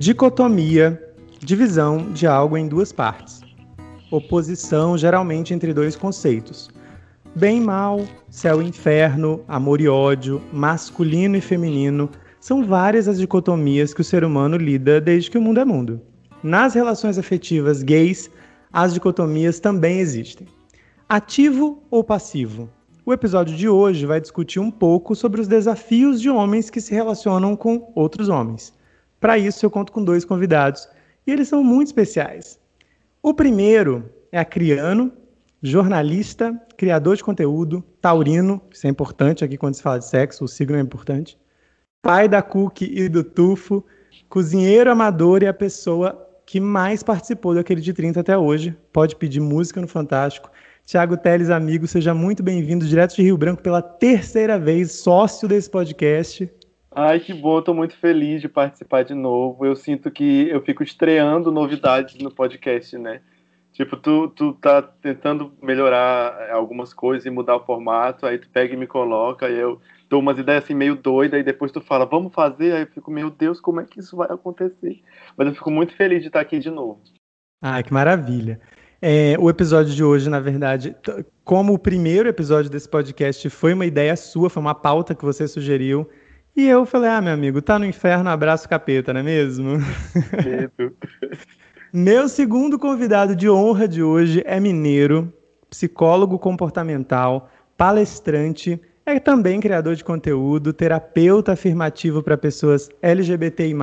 Dicotomia, divisão de algo em duas partes. Oposição geralmente entre dois conceitos. Bem e mal, céu e inferno, amor e ódio, masculino e feminino, são várias as dicotomias que o ser humano lida desde que o mundo é mundo. Nas relações afetivas gays, as dicotomias também existem. Ativo ou passivo? O episódio de hoje vai discutir um pouco sobre os desafios de homens que se relacionam com outros homens. Para isso, eu conto com dois convidados e eles são muito especiais. O primeiro é a Criano, jornalista, criador de conteúdo, taurino, isso é importante aqui quando se fala de sexo, o signo é importante. Pai da Cookie e do Tufo, cozinheiro amador e a pessoa que mais participou daquele de 30 até hoje. Pode pedir música no Fantástico. Tiago Teles, amigo, seja muito bem-vindo direto de Rio Branco pela terceira vez, sócio desse podcast. Ai, que bom, tô muito feliz de participar de novo. Eu sinto que eu fico estreando novidades no podcast, né? Tipo, tu, tu tá tentando melhorar algumas coisas e mudar o formato, aí tu pega e me coloca, aí eu dou umas ideias assim meio doidas, e depois tu fala, vamos fazer, aí eu fico, meu Deus, como é que isso vai acontecer? Mas eu fico muito feliz de estar aqui de novo. Ah, que maravilha. É, o episódio de hoje, na verdade, como o primeiro episódio desse podcast foi uma ideia sua, foi uma pauta que você sugeriu, e eu falei, ah, meu amigo, tá no inferno, abraço capeta, não é mesmo? Medo. meu segundo convidado de honra de hoje é mineiro, psicólogo comportamental, palestrante, é também criador de conteúdo, terapeuta afirmativo para pessoas LGBTI+.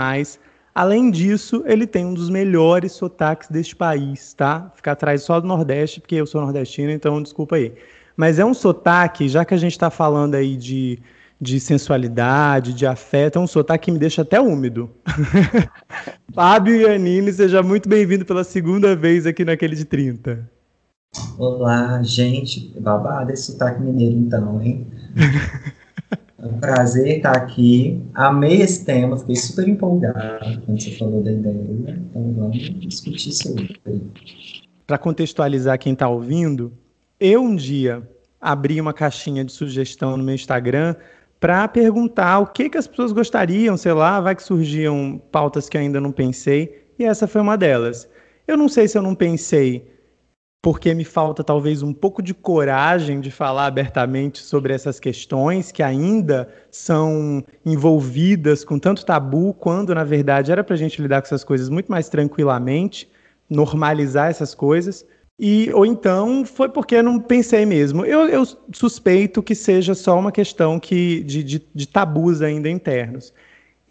Além disso, ele tem um dos melhores sotaques deste país, tá? Ficar atrás só do Nordeste, porque eu sou nordestino, então desculpa aí. Mas é um sotaque, já que a gente está falando aí de de sensualidade, de afeto. É um sotaque que me deixa até úmido. Fábio Iannini, seja muito bem-vindo pela segunda vez aqui naquele de 30. Olá, gente. Babado esse sotaque mineiro, então, hein? É um prazer estar aqui. Amei esse tema, fiquei super empolgado quando você falou da ideia. Então vamos discutir sobre. Para contextualizar quem está ouvindo, eu um dia abri uma caixinha de sugestão no meu Instagram para perguntar o que, que as pessoas gostariam, sei lá, vai que surgiam pautas que ainda não pensei, e essa foi uma delas. Eu não sei se eu não pensei porque me falta talvez um pouco de coragem de falar abertamente sobre essas questões que ainda são envolvidas com tanto tabu, quando na verdade era para a gente lidar com essas coisas muito mais tranquilamente, normalizar essas coisas. E, ou então foi porque não pensei mesmo. Eu, eu suspeito que seja só uma questão que, de, de, de, tabus ainda internos.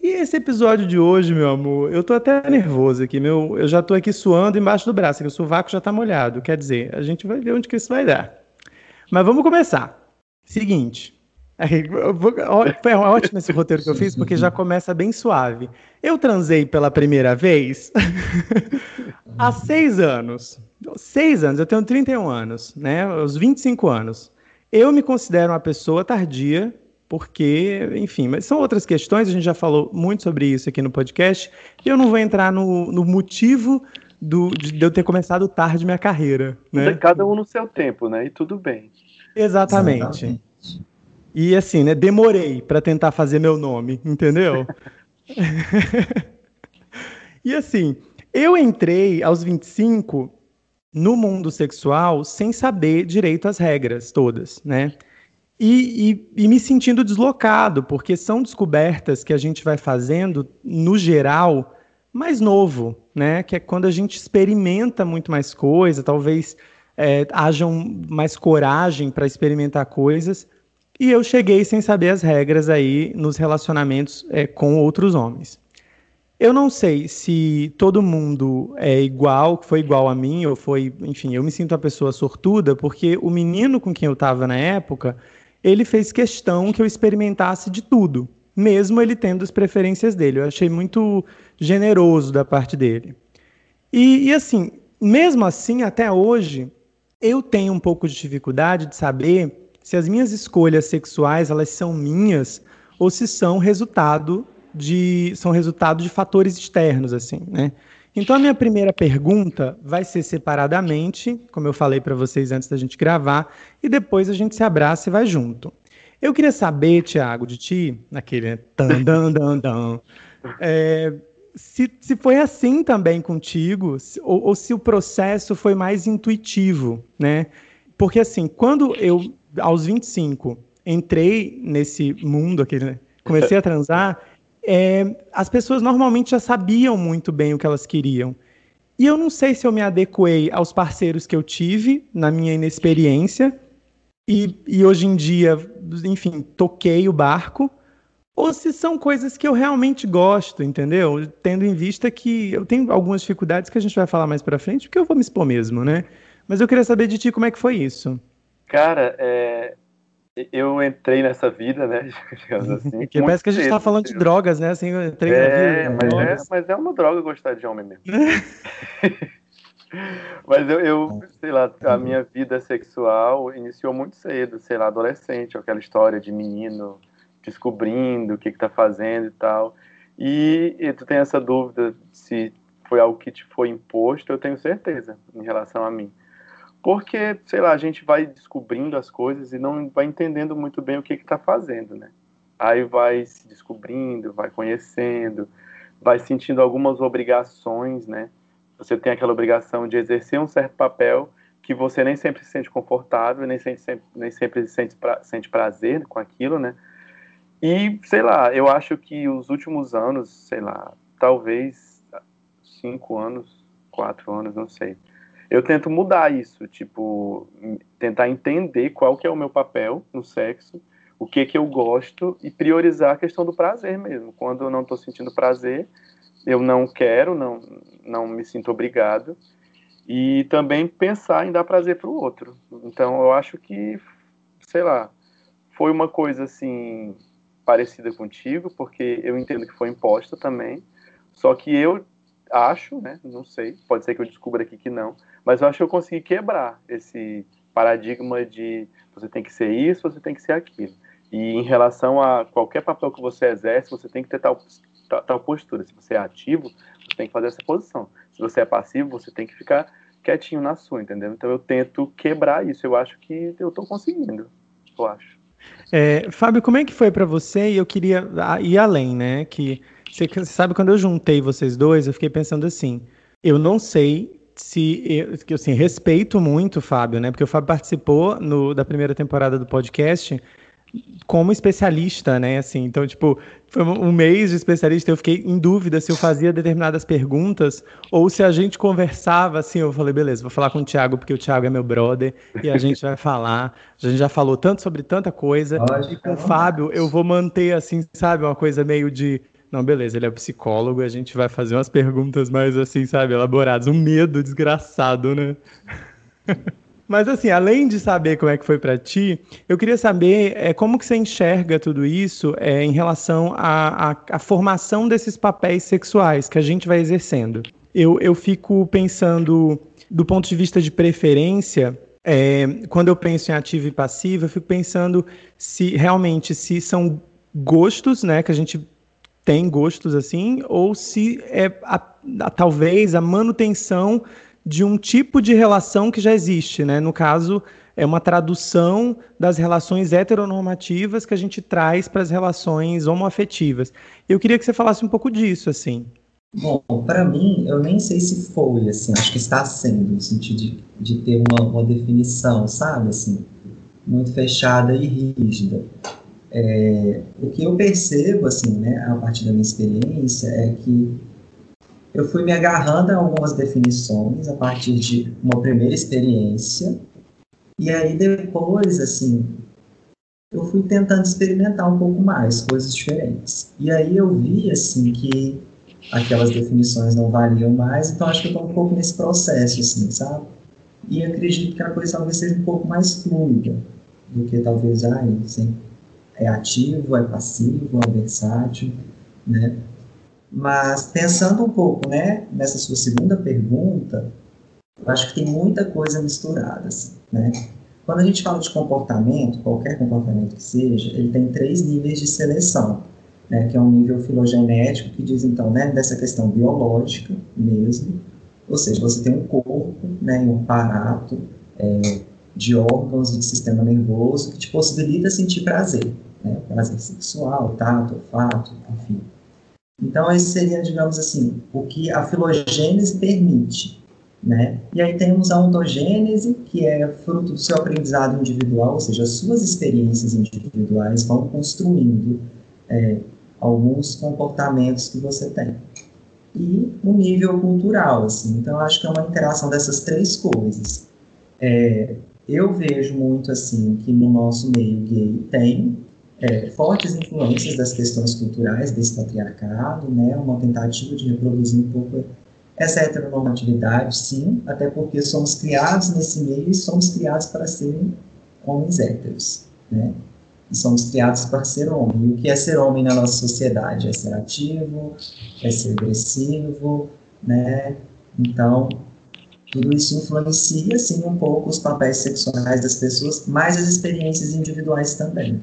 E esse episódio de hoje, meu amor, eu tô até nervoso aqui. Meu, eu já tô aqui suando embaixo do braço, que o sovaco já tá molhado. Quer dizer, a gente vai ver onde que isso vai dar. Mas vamos começar. Seguinte. Foi ótimo esse roteiro que eu fiz, porque já começa bem suave. Eu transei pela primeira vez há seis anos. Seis anos, eu tenho 31 anos, né? Aos 25 anos. Eu me considero uma pessoa tardia, porque, enfim, mas são outras questões, a gente já falou muito sobre isso aqui no podcast, e eu não vou entrar no, no motivo do, de eu ter começado tarde minha carreira. Né? Cada um no seu tempo, né? E tudo bem. Exatamente. Exatamente. E assim, né? Demorei para tentar fazer meu nome, entendeu? e assim, eu entrei aos 25 no mundo sexual sem saber direito as regras todas, né? E, e, e, me sentindo deslocado, porque são descobertas que a gente vai fazendo, no geral, mais novo, né? Que é quando a gente experimenta muito mais coisa, talvez é, haja um, mais coragem para experimentar coisas. E eu cheguei sem saber as regras aí nos relacionamentos é, com outros homens. Eu não sei se todo mundo é igual, foi igual a mim, ou foi, enfim, eu me sinto uma pessoa sortuda, porque o menino com quem eu estava na época, ele fez questão que eu experimentasse de tudo, mesmo ele tendo as preferências dele. Eu achei muito generoso da parte dele. E, e assim, mesmo assim, até hoje, eu tenho um pouco de dificuldade de saber se as minhas escolhas sexuais elas são minhas ou se são resultado de são resultado de fatores externos, assim, né? Então a minha primeira pergunta vai ser separadamente, como eu falei para vocês antes da gente gravar, e depois a gente se abraça e vai junto. Eu queria saber, Tiago, de ti, naquele dan, dan, dan, dan, é, se, se foi assim também contigo, se, ou, ou se o processo foi mais intuitivo, né? Porque assim, quando eu, aos 25, entrei nesse mundo aqui, né, comecei a transar, é, as pessoas normalmente já sabiam muito bem o que elas queriam. E eu não sei se eu me adequei aos parceiros que eu tive na minha inexperiência e, e hoje em dia, enfim, toquei o barco, ou se são coisas que eu realmente gosto, entendeu? Tendo em vista que eu tenho algumas dificuldades que a gente vai falar mais para frente, porque eu vou me expor mesmo, né? Mas eu queria saber de ti como é que foi isso. Cara, é, eu entrei nessa vida, né? Digamos assim. Que parece que a gente está falando de drogas, né? Assim, eu entrei é, na vida. Mas é, mas é uma droga gostar de homem mesmo. mas eu, eu, sei lá, a minha vida sexual iniciou muito cedo, sei lá, adolescente, aquela história de menino descobrindo o que, que tá fazendo e tal. E, e tu tem essa dúvida se foi algo que te foi imposto, eu tenho certeza em relação a mim. Porque, sei lá, a gente vai descobrindo as coisas e não vai entendendo muito bem o que está fazendo, né? Aí vai se descobrindo, vai conhecendo, vai sentindo algumas obrigações, né? Você tem aquela obrigação de exercer um certo papel que você nem sempre se sente confortável, nem sempre, nem sempre sente, pra, sente prazer com aquilo, né? E, sei lá, eu acho que os últimos anos, sei lá, talvez cinco anos, quatro anos, não sei, eu tento mudar isso, tipo, tentar entender qual que é o meu papel no sexo, o que que eu gosto e priorizar a questão do prazer mesmo. Quando eu não estou sentindo prazer, eu não quero, não, não me sinto obrigado. E também pensar em dar prazer para o outro. Então, eu acho que, sei lá, foi uma coisa assim parecida contigo, porque eu entendo que foi imposta também. Só que eu acho, né? Não sei, pode ser que eu descubra aqui que não, mas eu acho que eu consegui quebrar esse paradigma de você tem que ser isso, você tem que ser aquilo. E em relação a qualquer papel que você exerce, você tem que ter tal, tal, tal postura. Se você é ativo, você tem que fazer essa posição. Se você é passivo, você tem que ficar quietinho na sua, entendeu? Então eu tento quebrar isso. Eu acho que eu estou conseguindo. Eu acho. É, Fábio, como é que foi para você? E eu queria ir além, né? Que você sabe quando eu juntei vocês dois, eu fiquei pensando assim: eu não sei se eu, que assim, respeito muito o Fábio, né? Porque o Fábio participou no, da primeira temporada do podcast como especialista, né? Assim, então, tipo, foi um mês de especialista, eu fiquei em dúvida se eu fazia determinadas perguntas ou se a gente conversava assim. Eu falei, beleza, vou falar com o Thiago, porque o Thiago é meu brother e a gente vai falar. A gente já falou tanto sobre tanta coisa. e com o Fábio, eu vou manter, assim, sabe, uma coisa meio de não, beleza, ele é psicólogo, a gente vai fazer umas perguntas mais assim, sabe, elaboradas. Um medo desgraçado, né? Mas assim, além de saber como é que foi para ti, eu queria saber é, como que você enxerga tudo isso é, em relação à, formação desses papéis sexuais que a gente vai exercendo. Eu, eu fico pensando, do ponto de vista de preferência, é, quando eu penso em ativo e passivo, eu fico pensando se realmente se são gostos, né, que a gente tem gostos assim, ou se é a, a, talvez a manutenção de um tipo de relação que já existe, né? No caso, é uma tradução das relações heteronormativas que a gente traz para as relações homoafetivas. Eu queria que você falasse um pouco disso, assim. Bom, para mim, eu nem sei se foi, assim, acho que está sendo, no sentido de, de ter uma, uma definição, sabe, assim, muito fechada e rígida. É, o que eu percebo, assim, né, a partir da minha experiência, é que eu fui me agarrando a algumas definições a partir de uma primeira experiência, e aí depois, assim, eu fui tentando experimentar um pouco mais, coisas diferentes. E aí eu vi, assim, que aquelas definições não valiam mais, então acho que eu estou um pouco nesse processo, assim, sabe? E acredito que a coisa talvez seja um pouco mais fluida do que talvez, ah, assim, é ativo, é passivo, é versátil, né? Mas pensando um pouco, né, nessa sua segunda pergunta, eu acho que tem muita coisa misturada, assim, né? Quando a gente fala de comportamento, qualquer comportamento que seja, ele tem três níveis de seleção, né, que é um nível filogenético, que diz, então, né, dessa questão biológica mesmo, ou seja, você tem um corpo, né, um aparato é, de órgãos e de sistema nervoso que te possibilita sentir prazer, né, prazer sexual, tato, olfato, enfim. Então, esse seria, digamos assim, o que a filogênese permite, né? E aí temos a ontogênese, que é fruto do seu aprendizado individual, ou seja, as suas experiências individuais vão construindo é, alguns comportamentos que você tem. E o nível cultural, assim, então acho que é uma interação dessas três coisas. É, eu vejo muito, assim, que no nosso meio gay tem é, fortes influências das questões culturais desse patriarcado, né, uma tentativa de reproduzir um pouco essa heteronormatividade, sim, até porque somos criados nesse meio e somos criados para serem homens héteros, né? E somos criados para ser homem. E o que é ser homem na nossa sociedade? É ser ativo, é ser agressivo, né? Então, tudo isso influencia, sim, um pouco os papéis sexuais das pessoas, mas as experiências individuais também.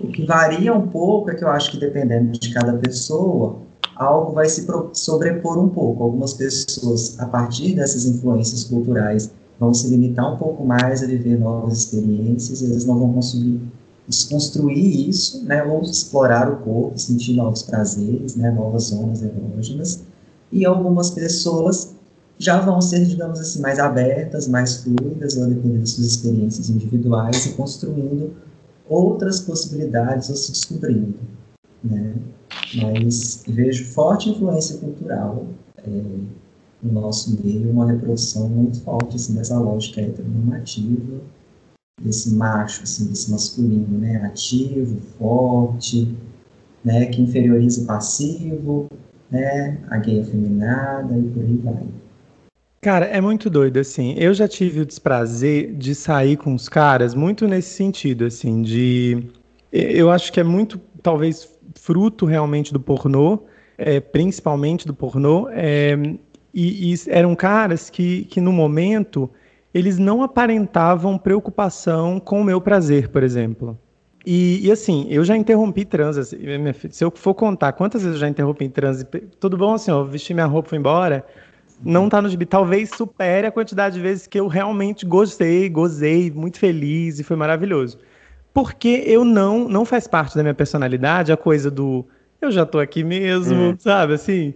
O que varia um pouco é que eu acho que dependendo de cada pessoa, algo vai se sobrepor um pouco. Algumas pessoas, a partir dessas influências culturais, vão se limitar um pouco mais a viver novas experiências, eles não vão conseguir desconstruir isso, né, ou explorar o corpo, sentir novos prazeres, né, novas zonas erógenas. E algumas pessoas já vão ser, digamos assim, mais abertas, mais fluidas, vão depender das suas experiências individuais e construindo outras possibilidades ou se descobrindo, né? mas vejo forte influência cultural é, no nosso meio, uma reprodução muito forte assim, dessa lógica heteronormativa, desse macho, assim, desse masculino, né, ativo, forte, né, que inferioriza o passivo, né, a gay afeminada e por aí vai. Cara, é muito doido, assim. Eu já tive o desprazer de sair com os caras muito nesse sentido, assim, de. Eu acho que é muito, talvez, fruto realmente do pornô, é, principalmente do pornô, é, e, e, eram caras que, que no momento eles não aparentavam preocupação com o meu prazer, por exemplo. E, e assim, eu já interrompi. Assim, se eu for contar quantas vezes eu já interrompi transa, tudo bom, assim, ó, vesti minha roupa fui embora, não tá no gibi. Talvez supere a quantidade de vezes que eu realmente gostei, gozei, muito feliz e foi maravilhoso porque eu não não faz parte da minha personalidade a coisa do eu já tô aqui mesmo, hum. sabe assim.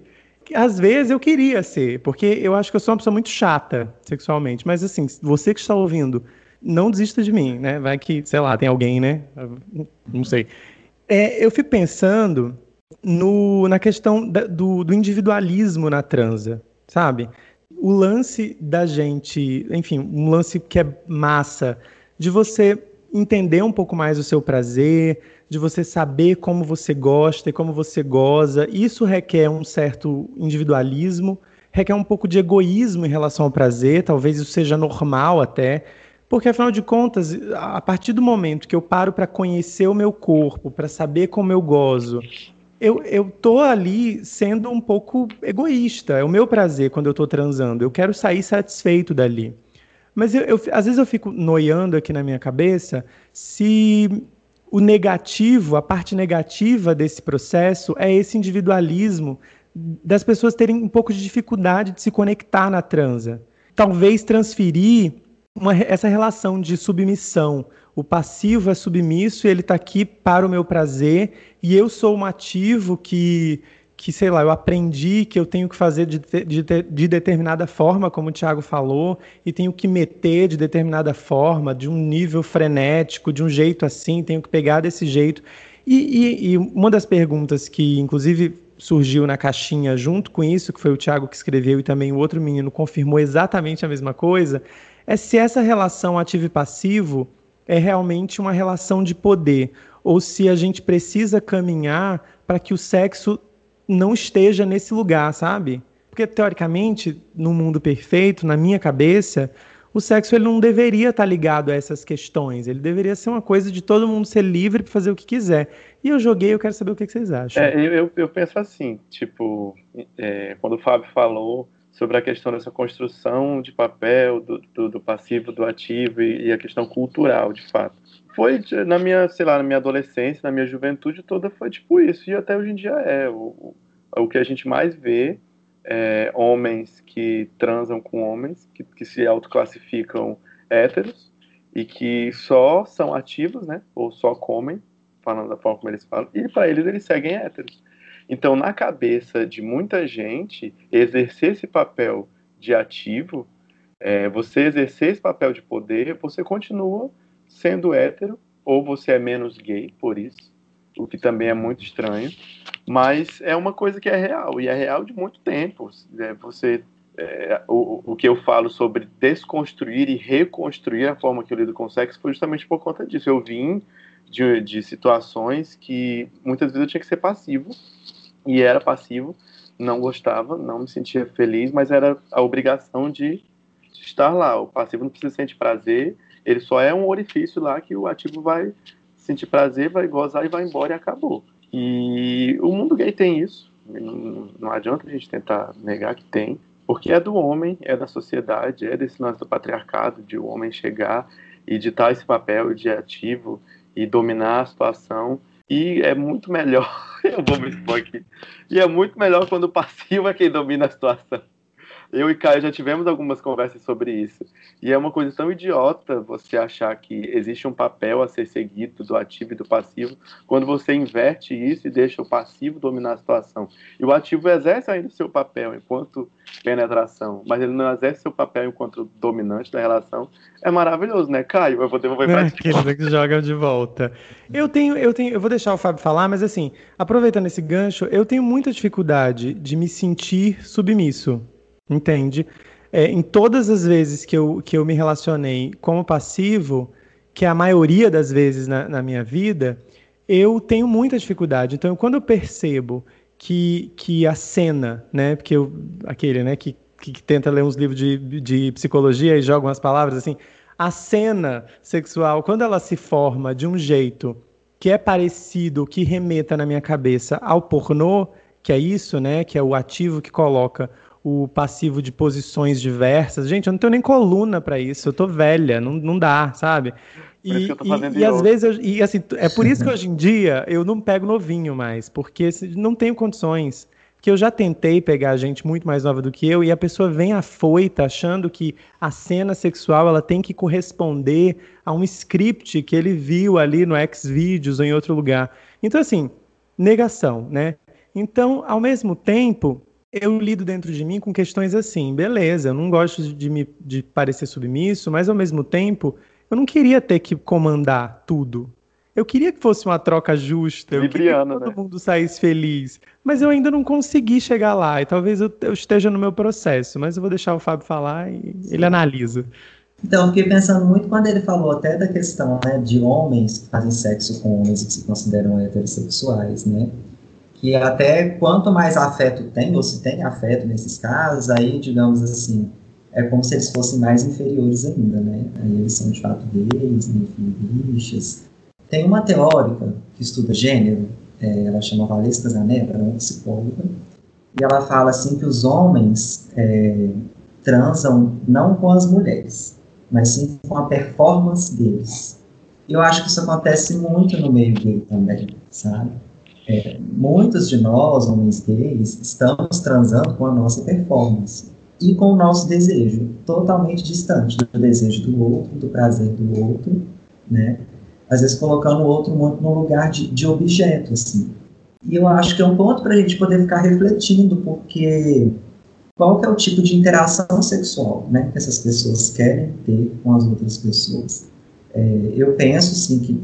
Às vezes eu queria ser, porque eu acho que eu sou uma pessoa muito chata sexualmente, mas assim, você que está ouvindo, não desista de mim, né? Vai que, sei lá, tem alguém, né? Não sei. É, eu fico pensando no, na questão da, do, do individualismo na transa, sabe? O lance da gente, enfim, um lance que é massa, de você entender um pouco mais o seu prazer, de você saber como você gosta e como você goza. Isso requer um certo individualismo, requer um pouco de egoísmo em relação ao prazer, talvez isso seja normal até, porque afinal de contas, a partir do momento que eu paro para conhecer o meu corpo, para saber como eu gozo, eu, eu tô ali sendo um pouco egoísta. É o meu prazer quando eu tô transando. Eu quero sair satisfeito dali. Mas eu, eu, às vezes eu fico noiando aqui na minha cabeça se o negativo, a parte negativa desse processo é esse individualismo das pessoas terem um pouco de dificuldade de se conectar na transa. Talvez transferir uma, essa relação de submissão. O passivo é submisso e ele está aqui para o meu prazer, e eu sou um ativo que que, sei lá, eu aprendi que eu tenho que fazer de, de, de, determinada forma, como o Tiago falou, e tenho que meter de determinada forma, de um nível frenético, de um jeito assim, tenho que pegar desse jeito. E, e, e uma das perguntas que, inclusive, surgiu na caixinha junto com isso, que foi o Tiago que escreveu e também o outro menino confirmou exatamente a mesma coisa, é se essa relação ativo e passivo é realmente uma relação de poder, ou se a gente precisa caminhar para que o sexo não esteja nesse lugar, sabe? Porque teoricamente, no mundo perfeito, na minha cabeça, o sexo ele não deveria estar ligado a essas questões. Ele deveria ser uma coisa de todo mundo ser livre para fazer o que quiser. E eu joguei, eu quero saber o que, vocês acham. É, eu, eu penso assim, tipo, é, quando o Fábio falou sobre a questão dessa construção de papel do, do, do passivo, do ativo e, e, a questão cultural, de fato. Foi na minha, sei lá, na minha adolescência, na minha juventude toda, foi tipo isso, e até hoje em dia é. O, o que a gente mais vê é, homens que transam com homens, que, que se autoclassificam héteros e que só são ativos, né? Ou só comem, falando da forma como eles falam, e para eles eles seguem héteros. Então, na cabeça de muita gente, exercer esse papel de ativo, é, você exercer esse papel de poder, você continua sendo hétero, ou você é menos gay por isso, o que também é muito estranho. Mas é uma coisa que é real, e é real de muito tempo. É, você, é, o, o que eu falo sobre desconstruir e reconstruir a forma que eu lido com o sexo foi justamente por conta disso. Eu vim de, de situações que muitas vezes eu tinha que ser passivo, e era passivo, não gostava, não me sentia feliz, mas era a obrigação de estar lá. O passivo não precisa sentir prazer, ele só é um orifício lá que o ativo vai sentir prazer, vai gozar e vai embora e acabou. E o mundo gay tem isso. Não, não adianta a gente tentar negar que tem, porque é do homem, é da sociedade, é desse lance do patriarcado, de o homem chegar e ditar esse papel de ativo e dominar a situação. E é muito melhor, eu vou me expor aqui, e é muito melhor quando o passivo é quem domina a situação. Eu e Caio já tivemos algumas conversas sobre isso. E é uma coisa tão idiota você achar que existe um papel a ser seguido do ativo e do passivo, quando você inverte isso e deixa o passivo dominar a situação. E o ativo exerce ainda o seu papel enquanto penetração, mas ele não exerce seu papel enquanto dominante da relação. É maravilhoso, né, Caio? Eu vou devolver para é, ti. Aquele que joga de volta. Eu tenho, eu tenho, eu vou deixar o Fábio falar, mas assim, aproveitando esse gancho, eu tenho muita dificuldade de me sentir submisso. Entende? É, em todas as vezes que eu, que eu me relacionei como passivo, que é a maioria das vezes na, na minha vida, eu tenho muita dificuldade. Então, quando eu percebo que, que a cena, né, porque eu, aquele, né, que, que tenta ler uns livros de, de psicologia e joga umas palavras assim, a cena sexual, quando ela se forma de um jeito que é parecido, que remeta na minha cabeça ao pornô, que é isso, né, que é o ativo que coloca o passivo de posições diversas. Gente, eu não tenho nem coluna para isso, eu tô velha, não, não dá, sabe? E, e, e às vezes, eu, e assim, é por isso que hoje em dia eu não pego novinho mais, porque não tenho condições. Que eu já tentei pegar gente muito mais nova do que eu e a pessoa vem afoita achando que a cena sexual ela tem que corresponder a um script que ele viu ali no Xvideos ou em outro lugar. Então, assim, negação, né? Então, ao mesmo tempo, eu lido dentro de mim com questões assim, beleza, eu não gosto de, me, de parecer submisso, mas ao mesmo tempo, eu não queria ter que comandar tudo. Eu queria que fosse uma troca justa, eu queria que todo né? mundo saísse feliz, mas eu ainda não consegui chegar lá, e talvez eu, eu esteja no meu processo, mas eu vou deixar o Fábio falar e ele analisa. Então, eu fiquei pensando muito quando ele falou até da questão né, de homens que fazem sexo com homens que se consideram heterossexuais, né? Que até quanto mais afeto tem, ou se tem afeto nesses casos, aí, digamos assim, é como se eles fossem mais inferiores ainda, né? Aí eles são de fato gays, né, bichas. Tem uma teórica que estuda gênero, é, ela chama Valesca Zanella, ela é uma psicóloga, e ela fala assim que os homens é, transam não com as mulheres, mas sim com a performance deles. E eu acho que isso acontece muito no meio gay também, sabe? É, muitos de nós, homens gays, estamos transando com a nossa performance e com o nosso desejo, totalmente distante do desejo do outro, do prazer do outro, né? Às vezes colocando o outro muito no lugar de, de objeto, assim. E eu acho que é um ponto para a gente poder ficar refletindo, porque qual é o tipo de interação sexual, né, que essas pessoas querem ter com as outras pessoas. É, eu penso, sim, que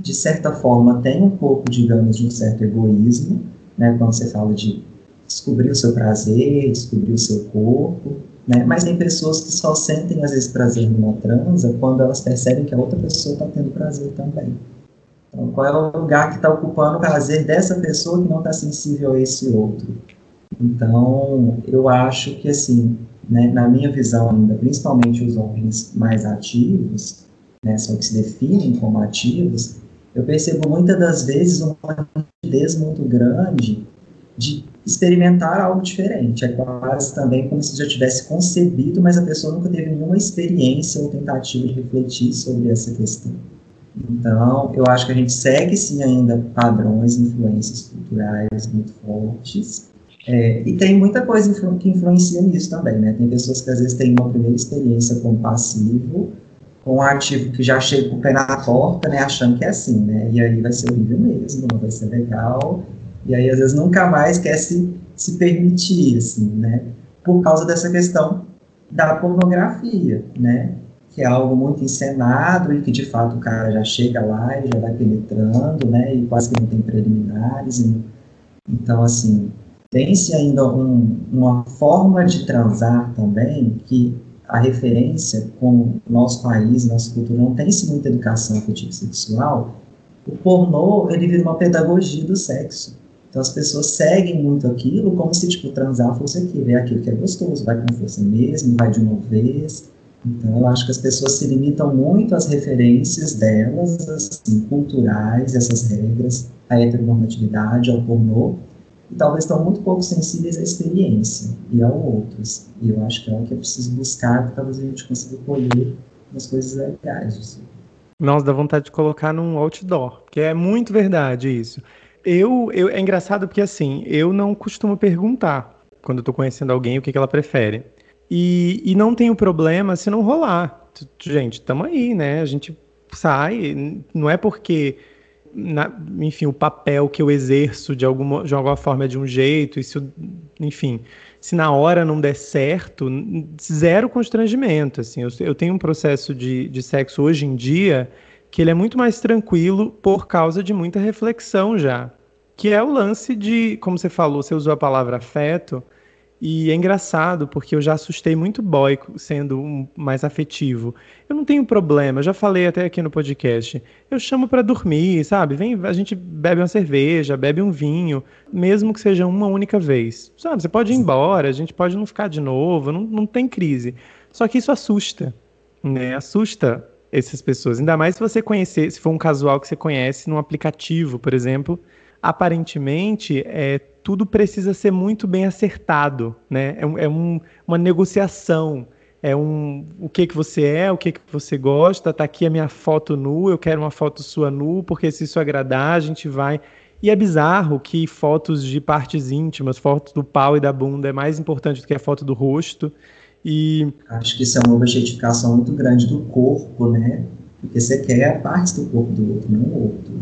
de certa forma, tem um pouco, digamos, de um certo egoísmo, né, quando você fala de descobrir o seu prazer, descobrir o seu corpo, Né? Mas tem pessoas que só sentem, às vezes, prazer numa transa quando elas percebem que a outra pessoa está tendo prazer também. Então, qual é o lugar que está ocupando o prazer dessa pessoa que não está sensível a esse outro? Então, eu acho que, assim, né, na minha visão ainda, principalmente os homens mais ativos, né, são que se definem como ativos, eu percebo muitas das vezes uma rigidez muito grande de experimentar algo diferente. É quase também como se já tivesse concebido, mas a pessoa nunca teve nenhuma experiência ou tentativa de refletir sobre essa questão. Então, eu acho que a gente segue sim ainda padrões, influências culturais muito fortes, é, e tem muita coisa que influencia nisso também, né? Tem pessoas que às vezes têm uma primeira experiência com passivo, com um ativo que já chega com o pé na porta, né? Achando que é assim, né? E aí vai ser horrível mesmo, não vai ser legal, e aí às vezes nunca mais quer se, se permitir, assim, né? Por causa dessa questão da pornografia, né? Que é algo muito encenado e que de fato o cara já chega lá e já vai penetrando, né? E quase que não tem preliminares. E, então, assim, tem-se ainda um, uma forma de transar também que a referência com o nosso país, nossa cultura, não tem-se muita educação afetiva sexual, o pornô, ele vira uma pedagogia do sexo. Então as pessoas seguem muito aquilo como se, tipo, transar fosse aquilo, é aquilo que é gostoso, vai com força mesmo, vai de uma vez. Então eu acho que as pessoas se limitam muito às referências delas, assim, culturais, essas regras, à heteronormatividade, ao pornô, e talvez estão muito pouco sensíveis à experiência e ao outros. E eu acho que é o que é preciso buscar, para talvez a gente consiga colher umas coisas legais. Assim. Nossa, dá vontade de colocar num outdoor, porque é muito verdade isso. Eu, eu, é engraçado porque assim, eu não costumo perguntar quando eu conhecendo alguém o que, que ela prefere. E, e não tenho problema se não rolar. Gente, tamo aí, né? A gente sai, não é porque, na, enfim, o papel que eu exerço de alguma, de alguma forma é de um jeito, isso, enfim, se na hora não der certo, zero constrangimento, assim. Eu, eu tenho um processo de, de sexo hoje em dia que ele é muito mais tranquilo por causa de muita reflexão já. Que é o lance de, como você falou, você usou a palavra afeto, e é engraçado porque eu já assustei muito boy sendo um mais afetivo. Eu não tenho problema, já falei até aqui no podcast. Eu chamo para dormir, sabe? Vem, a gente bebe uma cerveja, bebe um vinho, mesmo que seja uma única vez. Sabe? Você pode ir embora, a gente pode não ficar de novo, não, não tem crise. Só que isso assusta, né? Assusta essas pessoas. Ainda mais se você conhecer, se for um casual que você conhece num aplicativo, por exemplo, aparentemente é, tudo precisa ser muito bem acertado, né? É, é um, uma negociação. É um o que que você é, o que que você gosta, tá aqui a minha foto nu, eu quero uma foto sua nu, porque se isso agradar, a gente vai. E é bizarro que fotos de partes íntimas, fotos do pau e da bunda é mais importante do que a foto do rosto. E acho que isso é uma objetificação muito grande do corpo, né? Porque você quer a parte do corpo do outro, não o outro.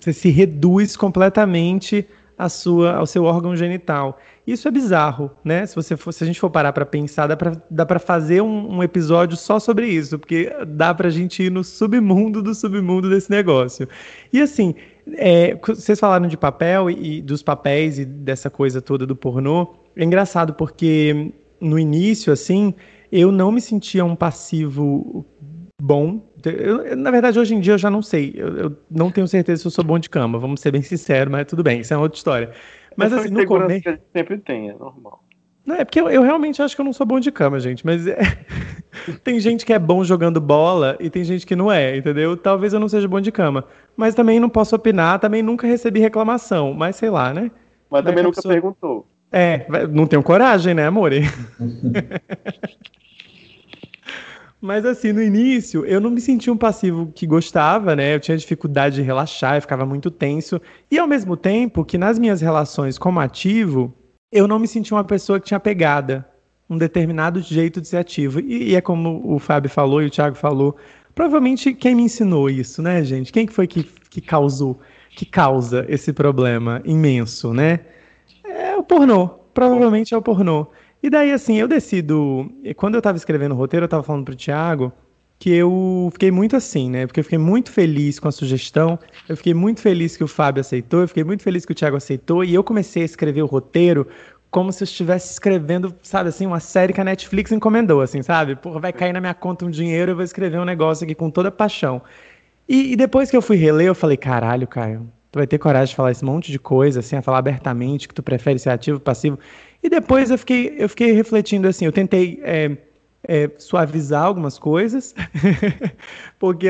Você se reduz completamente a sua, ao seu órgão genital. Isso é bizarro, né? Se você for, se a gente for parar para pensar, dá para fazer um, um, episódio só sobre isso, porque dá para a gente ir no submundo do submundo desse negócio. E assim, é, vocês falaram de papel e, e dos papéis e dessa coisa toda do pornô. É engraçado porque no início, assim, eu não me sentia um passivo bom. Eu, na verdade, hoje em dia eu já não sei. Eu, eu, não tenho certeza se eu sou bom de cama, vamos ser bem sinceros, mas tudo bem, isso é outra história. Mas assim, no começo. Que a gente sempre tem, é normal. Não, é porque eu, eu, realmente acho que eu não sou bom de cama, gente. Mas é... tem gente que é bom jogando bola e tem gente que não é, entendeu? Talvez eu não seja bom de cama. Mas também não posso opinar, também nunca recebi reclamação. Mas sei lá, né? Mas também nunca pessoa... perguntou. É, não tenho coragem, né, amor? Mas assim, no início, eu não me sentia um passivo que gostava, né? Eu tinha dificuldade de relaxar, eu ficava muito tenso. E ao mesmo tempo que nas minhas relações como ativo, eu não me sentia uma pessoa que tinha pegada, um determinado jeito de ser ativo. E, e é como o Fábio falou e o Thiago falou, provavelmente quem me ensinou isso, né, gente? Quem que foi que, que causou, que causa esse problema imenso, né? É o pornô. Provavelmente é o pornô. E daí, assim, eu decido. Quando eu tava escrevendo o roteiro, eu tava falando pro Thiago que eu fiquei muito assim, né? Porque eu fiquei muito feliz com a sugestão, eu fiquei muito feliz que o Fábio aceitou, eu fiquei muito feliz que o Thiago aceitou, e eu comecei a escrever o roteiro como se eu estivesse escrevendo, sabe, assim, uma série que a Netflix encomendou, assim, sabe? Porra, vai cair na minha conta um dinheiro, eu vou escrever um negócio aqui com toda paixão. E, e depois que eu fui reler, eu falei, caralho, Caio, tu vai ter coragem de falar esse monte de coisa, assim, a falar abertamente que tu prefere ser ativo, passivo. E depois eu fiquei, eu fiquei refletindo, assim, eu tentei é, é, suavizar algumas coisas, porque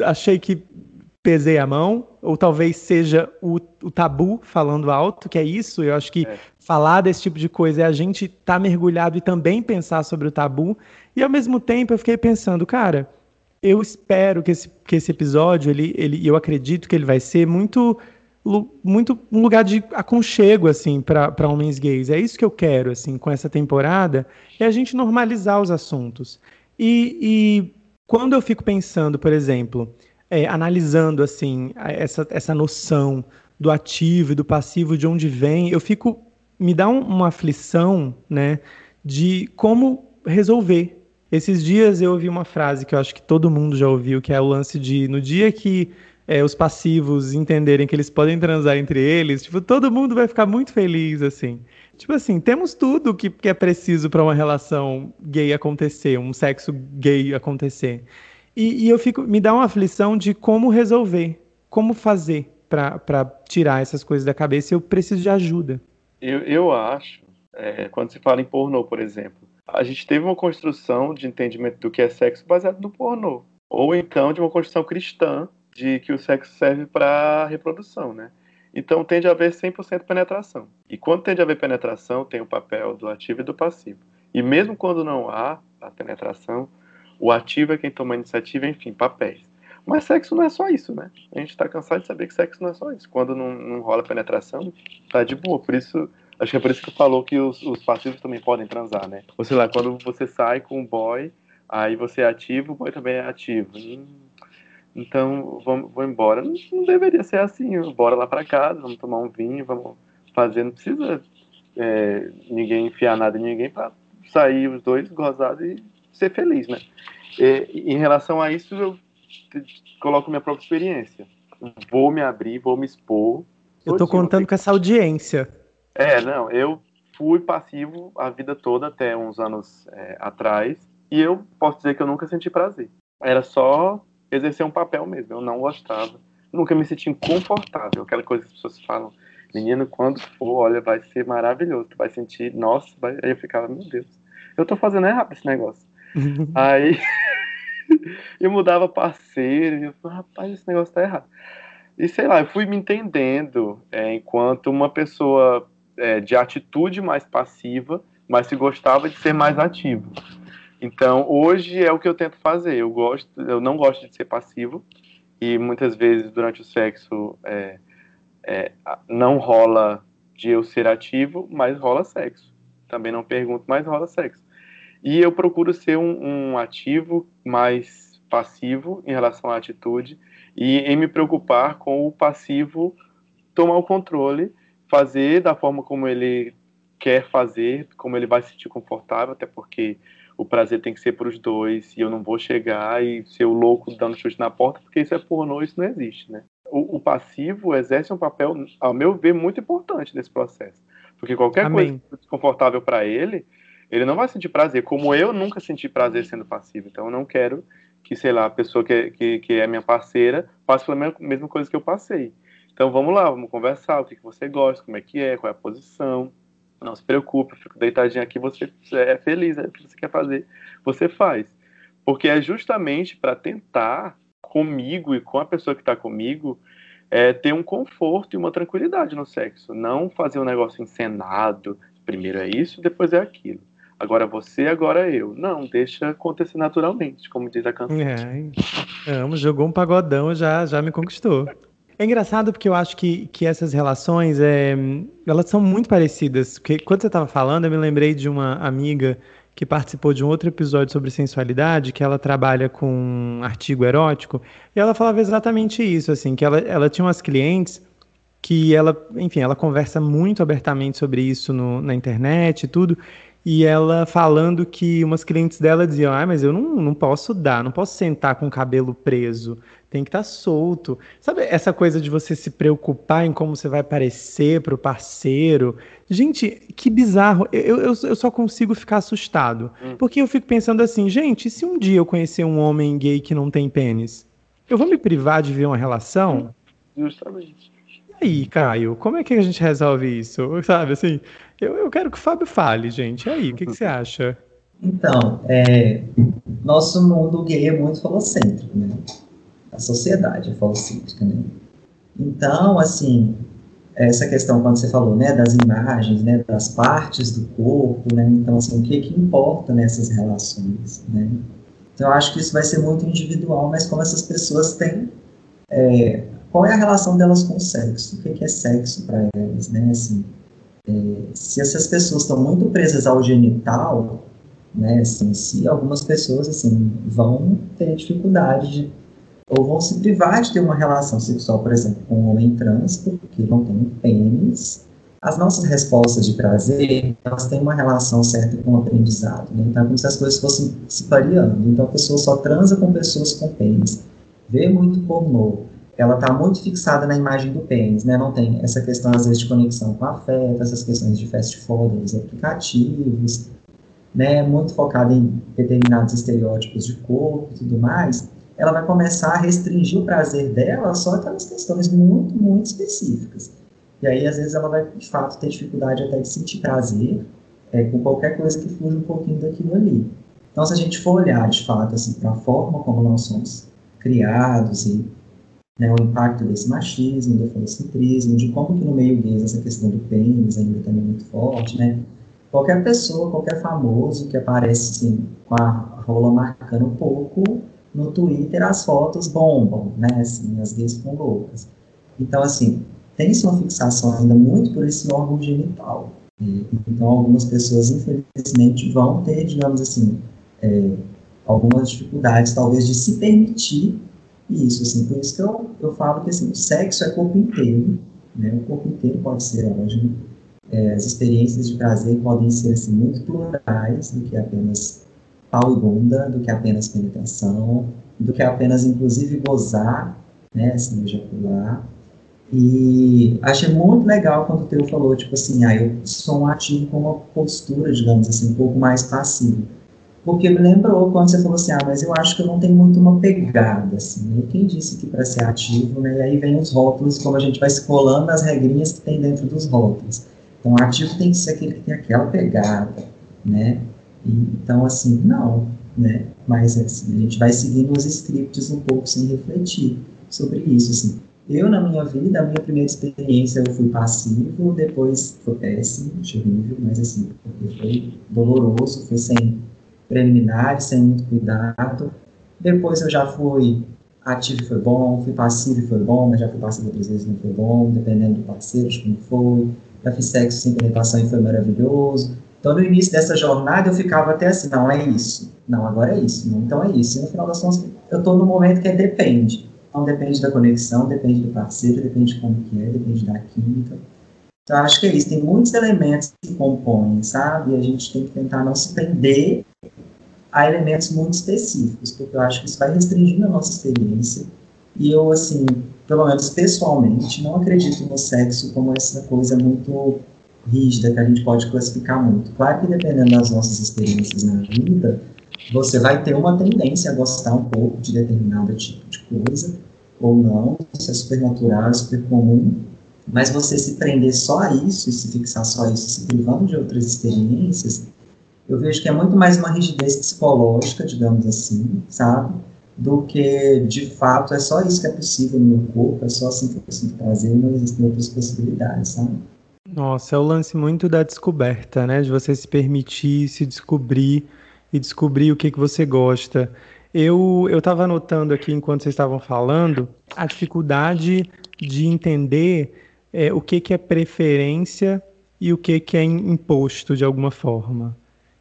achei que pesei a mão, ou talvez seja o, o, tabu falando alto, que é isso. Eu acho que é. falar desse tipo de coisa é a gente estar tá mergulhado e também pensar sobre o tabu. E ao mesmo tempo eu fiquei pensando, cara, eu espero que esse, que esse episódio, ele, ele, eu acredito que ele vai ser muito muito um lugar de aconchego assim para homens gays. É isso que eu quero assim com essa temporada, é a gente normalizar os assuntos. E, e quando eu fico pensando, por exemplo, é, analisando assim essa, essa noção do ativo e do passivo de onde vem, eu fico me dá um, uma aflição, né, de como resolver. Esses dias eu ouvi uma frase que eu acho que todo mundo já ouviu, que é o lance de no dia que é, os passivos entenderem que eles podem transar entre eles, tipo, todo mundo vai ficar muito feliz, assim. Tipo assim, temos tudo que, que é preciso para uma relação gay acontecer, um sexo gay acontecer. E, e, eu fico, me dá uma aflição de como resolver, como fazer para tirar essas coisas da cabeça. Eu preciso de ajuda. Eu, eu acho, é, quando se fala em pornô, por exemplo, a gente teve uma construção de entendimento do que é sexo baseado no pornô. Ou então de uma construção cristã de que o sexo serve para reprodução, né? Então tende a haver 100% penetração. E quando tende a haver penetração, tem o papel do ativo e do passivo. E mesmo quando não há a penetração, o ativo é quem toma a iniciativa, enfim, papéis. Mas sexo não é só isso, né? A gente tá cansado de saber que sexo não é só isso. Quando não, não rola penetração, tá de boa. Por isso, acho que é por isso que falou que os, os passivos também podem transar, né? Ou sei lá, quando você sai com um boy, aí você é ativo, o boy também é ativo. Hum, então, vamos, vou embora. Não, não, deveria ser assim. Bora lá para casa, vamos tomar um vinho, vamos fazer. Não precisa é, ninguém enfiar nada em ninguém para sair os dois gozados e ser feliz, né? Em relação a isso, eu coloco minha própria experiência. Vou me abrir, vou me expor. Eu tô contando com essa audiência. É, não, eu fui passivo a vida toda, até uns anos é, atrás, e eu posso dizer que eu nunca senti prazer. Era só exercer um papel mesmo, eu não gostava. Nunca me senti confortável, aquela coisa que as pessoas falam, menino, quando for, olha, vai ser maravilhoso, tu vai sentir, nossa, vai... aí eu ficava, meu Deus, eu tô fazendo errado esse negócio. Aí eu mudava parceiro, e eu falei, rapaz, esse negócio tá errado. E sei lá, eu fui me entendendo é, enquanto uma pessoa é, de atitude mais passiva, mas se gostava de ser mais ativo. Então, hoje é o que eu tento fazer. Eu gosto, eu não gosto de ser passivo e muitas vezes durante o sexo é, é, não rola de eu ser ativo, mas rola sexo. Também não pergunto, mas rola sexo. E eu procuro ser um, um ativo mais passivo em relação à atitude e em me preocupar com o passivo tomar o controle, fazer da forma como ele quer fazer, como ele vai se sentir confortável, até porque o prazer tem que ser para os dois e eu não vou chegar e ser o louco dando chute na porta, porque isso é pornô, isso não existe, né? O, o passivo exerce um papel, ao meu ver, muito importante nesse processo. Porque qualquer Amém. coisa desconfortável para ele, ele não vai sentir prazer, como eu nunca senti prazer sendo passivo. Então eu não quero que, sei lá, a pessoa que, que, que é minha parceira passe pela mesma coisa que eu passei. Então vamos lá, vamos conversar, o que, que você gosta, como é que é, qual é a posição. Não se preocupe, eu fico deitadinho aqui, você é feliz, é o que você quer fazer, você faz. Porque é justamente para tentar, comigo e com a pessoa que está comigo, é, ter um conforto e uma tranquilidade no sexo. Não fazer um negócio encenado, primeiro é isso, depois é aquilo agora você, agora eu. Não, deixa acontecer naturalmente, como diz a canção. É, amo, jogou um pagodão, já, já me conquistou. É engraçado porque eu acho que, que essas relações, é, elas são muito parecidas. Porque quando você estava falando, eu me lembrei de uma amiga que participou de um outro episódio sobre sensualidade, que ela trabalha com um artigo erótico, e ela falava exatamente isso, assim, que ela, ela tinha umas clientes que ela, enfim, ela conversa muito abertamente sobre isso no, na internet e tudo, e ela falando que umas clientes dela diziam: Ah, mas eu não, não posso dar, não posso sentar com o cabelo preso. Tem que estar tá solto. Sabe essa coisa de você se preocupar em como você vai parecer para o parceiro? Gente, que bizarro. Eu, eu, eu, só consigo ficar assustado. Hum. Porque eu fico pensando assim, gente, e se um dia eu conhecer um homem gay que não tem pênis? Eu vou me privar de ver uma relação? Justamente. E aí, Caio, como é que a gente resolve isso? Sabe, assim, eu, eu quero que o Fábio fale, gente. E aí, o que, que você acha? Então, é, nosso mundo gay é muito falocêntrico, né? A sociedade é falocêntrica, né? Então, assim, essa questão quando você falou, né, das imagens, né, das partes do corpo, né, então, assim, o que que importa nessas relações, né? Então, eu acho que isso vai ser muito individual, mas como essas pessoas têm, é, qual é a relação delas com o sexo? O que, que é sexo para elas, né, assim, é, se essas pessoas estão muito presas ao genital, né, assim, se algumas pessoas, assim, vão ter dificuldade de ou vão se privar de ter uma relação sexual, por exemplo, com um homem trans, porque não tem um pênis. As nossas respostas de prazer, elas têm uma relação certa com o aprendizado, né? Então, é como se as coisas fossem se pareando. Então, a pessoa só transa com pessoas com pênis. Vê muito pornô. Ela está muito fixada na imagem do pênis, né? Não tem essa questão, às vezes, de conexão com afeto, essas questões de fast food, dos aplicativos, né? Muito focada em determinados estereótipos de corpo e tudo mais ela vai começar a restringir o prazer dela só aquelas questões muito, muito específicas. E aí, às vezes, ela vai, de fato, ter dificuldade até de sentir prazer é, com qualquer coisa que fuja um pouquinho daquilo ali. Então, se a gente for olhar, de fato, assim, para a forma como nós somos criados e né, o impacto desse machismo, do falocentrismo, de como que no meio gay essa questão do pênis ainda também é muito forte, né? Qualquer pessoa, qualquer famoso que aparece assim, com a rola marcando um pouco, no Twitter as fotos bombam, né? Assim, as gays ficam loucas. Então, assim, tem-se uma fixação ainda muito por esse órgão genital. Então, algumas pessoas, infelizmente, vão ter, digamos assim, é, algumas dificuldades, talvez, de se permitir isso. Assim, por isso que eu, eu falo que assim, o sexo é corpo inteiro, né? O corpo inteiro pode ser ótimo. É, as experiências de prazer podem ser assim, muito plurais do que apenas pau bunda do que apenas penetração, do que apenas, inclusive, gozar, né, assim, ejacular. E achei muito legal quando o Teu falou, tipo assim, ah, eu sou um ativo com uma postura, digamos assim, um pouco mais passiva. Porque me lembrou quando você falou assim, ah, mas eu acho que eu não tenho muito uma pegada, assim, né? Quem disse que para ser ativo, né? E aí vem os rótulos, como a gente vai se colando nas regrinhas que tem dentro dos rótulos. Então, ativo tem que ser aquele que tem aquela pegada, né? Então, assim, não, né? Mas assim, a gente vai seguindo os scripts um pouco sem refletir sobre isso, assim. Eu, na minha vida, a minha primeira experiência, eu fui passivo, depois foi péssimo, terrível, mas assim, foi doloroso, foi sem preliminares, sem muito cuidado. Depois eu já fui ativo foi bom, fui passivo e foi bom, mas já fui passivo outras vezes não foi bom, dependendo do parceiro, que não foi. Já fiz sexo sem penetração e foi maravilhoso. Então, no início dessa jornada, eu ficava até assim, não, é isso. Não, agora é isso. Então é isso. E no final das contas, eu estou no momento que é depende. Então, depende da conexão, depende do parceiro, depende de como que é, depende da química. Então, acho que é isso. Tem muitos elementos que compõem, sabe? E a gente tem que tentar não se prender a elementos muito específicos, porque eu acho que isso vai restringindo a nossa experiência. E eu, assim, pelo menos pessoalmente, não acredito no sexo como essa coisa muito rígida que a gente pode classificar muito. Claro que dependendo das nossas experiências na vida, você vai ter uma tendência a gostar um pouco de determinado tipo de coisa, ou não, isso é super natural, é super comum, mas você se prender só a isso, e se fixar só a isso, se privando de outras experiências, eu vejo que é muito mais uma rigidez psicológica, digamos assim, sabe? Do que, de fato, é só isso que é possível no meu corpo, é só assim que eu sinto prazer, não existem outras possibilidades, sabe? Nossa, é o lance muito da descoberta, né? De você se permitir se descobrir e descobrir o que, que você gosta. Eu estava anotando aqui enquanto vocês estavam falando a dificuldade de entender é, o que, que é preferência e o que, que é imposto de alguma forma.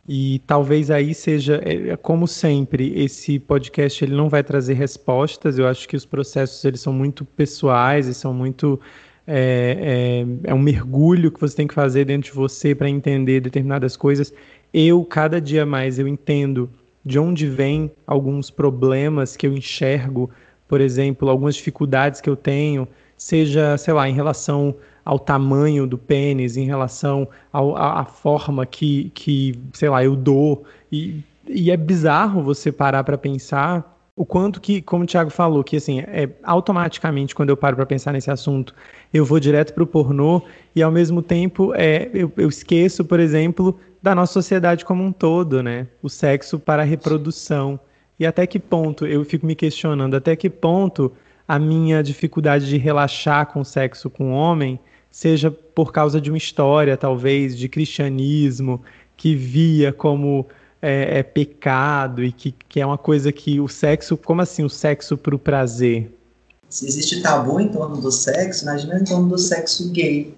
E talvez aí seja, é, é, como sempre, esse podcast ele não vai trazer respostas. Eu acho que os processos eles são muito pessoais e são muito é, é, é um mergulho que você tem que fazer dentro de você para entender determinadas coisas. Eu, cada dia mais, eu entendo de onde vêm alguns problemas que eu enxergo por exemplo, algumas dificuldades que eu tenho, seja, sei lá, em relação ao tamanho do pênis, em relação à forma que, que, sei lá, eu dou. E, e é bizarro você parar para pensar o quanto que, como o Thiago falou, que assim, é, automaticamente quando eu paro para pensar nesse assunto, eu vou direto para o pornô e ao mesmo tempo é, eu, eu, esqueço, por exemplo, da nossa sociedade como um todo, né? O sexo para a reprodução. E até que ponto, eu fico me questionando, até que ponto a minha dificuldade de relaxar com o sexo com o homem seja por causa de uma história, talvez, de cristianismo, que via como é, é, pecado e que, que é uma coisa que o sexo, como assim o sexo para o prazer? Se existe tabu em torno do sexo, imagina em torno do sexo gay,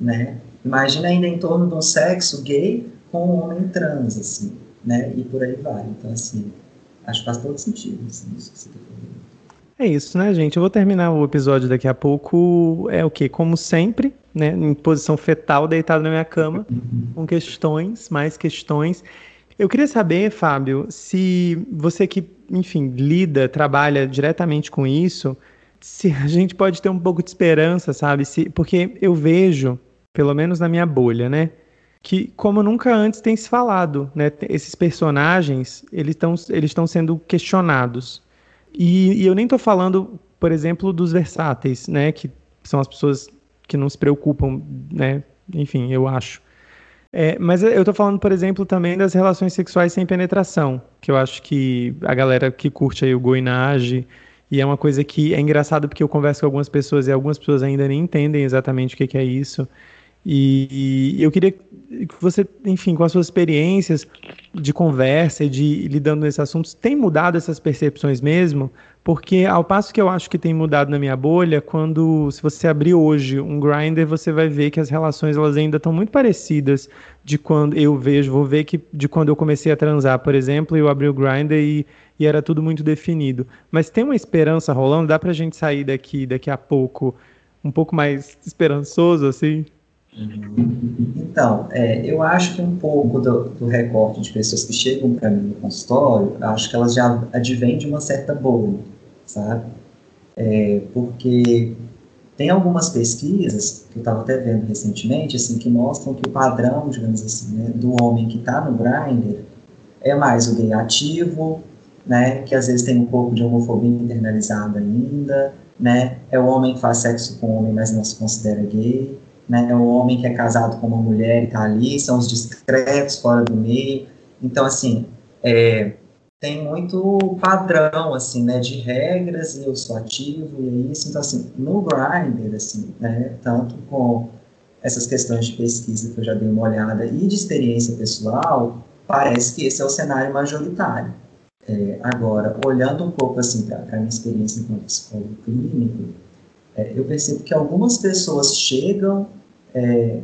né? Imagina ainda em torno de um sexo gay com um homem trans, assim, né? E por aí vai. Então, assim, acho que faz todo sentido, assim, isso que você está falando. É isso, né, gente? Eu vou terminar o episódio daqui a pouco. É o quê? Como sempre, né? Em posição fetal, deitado na minha cama, uhum. com questões, mais questões. Eu queria saber, Fábio, se você que, enfim, lida, trabalha diretamente com isso, se a gente pode ter um pouco de esperança, sabe? Se, porque eu vejo, pelo menos na minha bolha, né? Que como nunca antes tem se falado, né? Esses personagens, eles estão eles sendo questionados. E, e eu nem estou falando, por exemplo, dos versáteis, né? Que são as pessoas que não se preocupam, né? Enfim, eu acho. É, mas eu tô falando, por exemplo, também das relações sexuais sem penetração, que eu acho que a galera que curte aí o goinage, e é uma coisa que é engraçado porque eu converso com algumas pessoas e algumas pessoas ainda nem entendem exatamente o que, que é isso. E, e eu queria que você, enfim, com as suas experiências de conversa e de lidando nesses assuntos, tem mudado essas percepções mesmo? Porque ao passo que eu acho que tem mudado na minha bolha, quando se você abrir hoje um grinder, você vai ver que as relações elas ainda estão muito parecidas de quando eu vejo, vou ver que de quando eu comecei a transar, por exemplo, eu abri o grinder e, e era tudo muito definido. Mas tem uma esperança rolando, dá pra gente sair daqui daqui a pouco um pouco mais esperançoso assim? Então, é, eu acho que um pouco do, do recorte de pessoas que chegam para mim no consultório, acho que elas já advêm de uma certa bolha, sabe? É, porque tem algumas pesquisas que eu estava até vendo recentemente, assim, que mostram que o padrão, digamos assim, né, do homem que está no grinder é mais o gay ativo, né, que às vezes tem um pouco de homofobia internalizada ainda, né, é o homem que faz sexo com homem, mas não se considera gay, né? O homem que é casado com uma mulher e está ali, são os discretos, fora do meio. Então, assim, é, tem muito padrão, assim, né, de regras, e eu sou ativo, e é isso. Então, assim, no Grindr, assim, né, tanto com essas questões de pesquisa que eu já dei uma olhada e de experiência pessoal, parece que esse é o cenário majoritário. É, agora, olhando um pouco, assim, para a minha experiência enquanto psicólogo clínico, é, eu percebo que algumas pessoas chegam, é,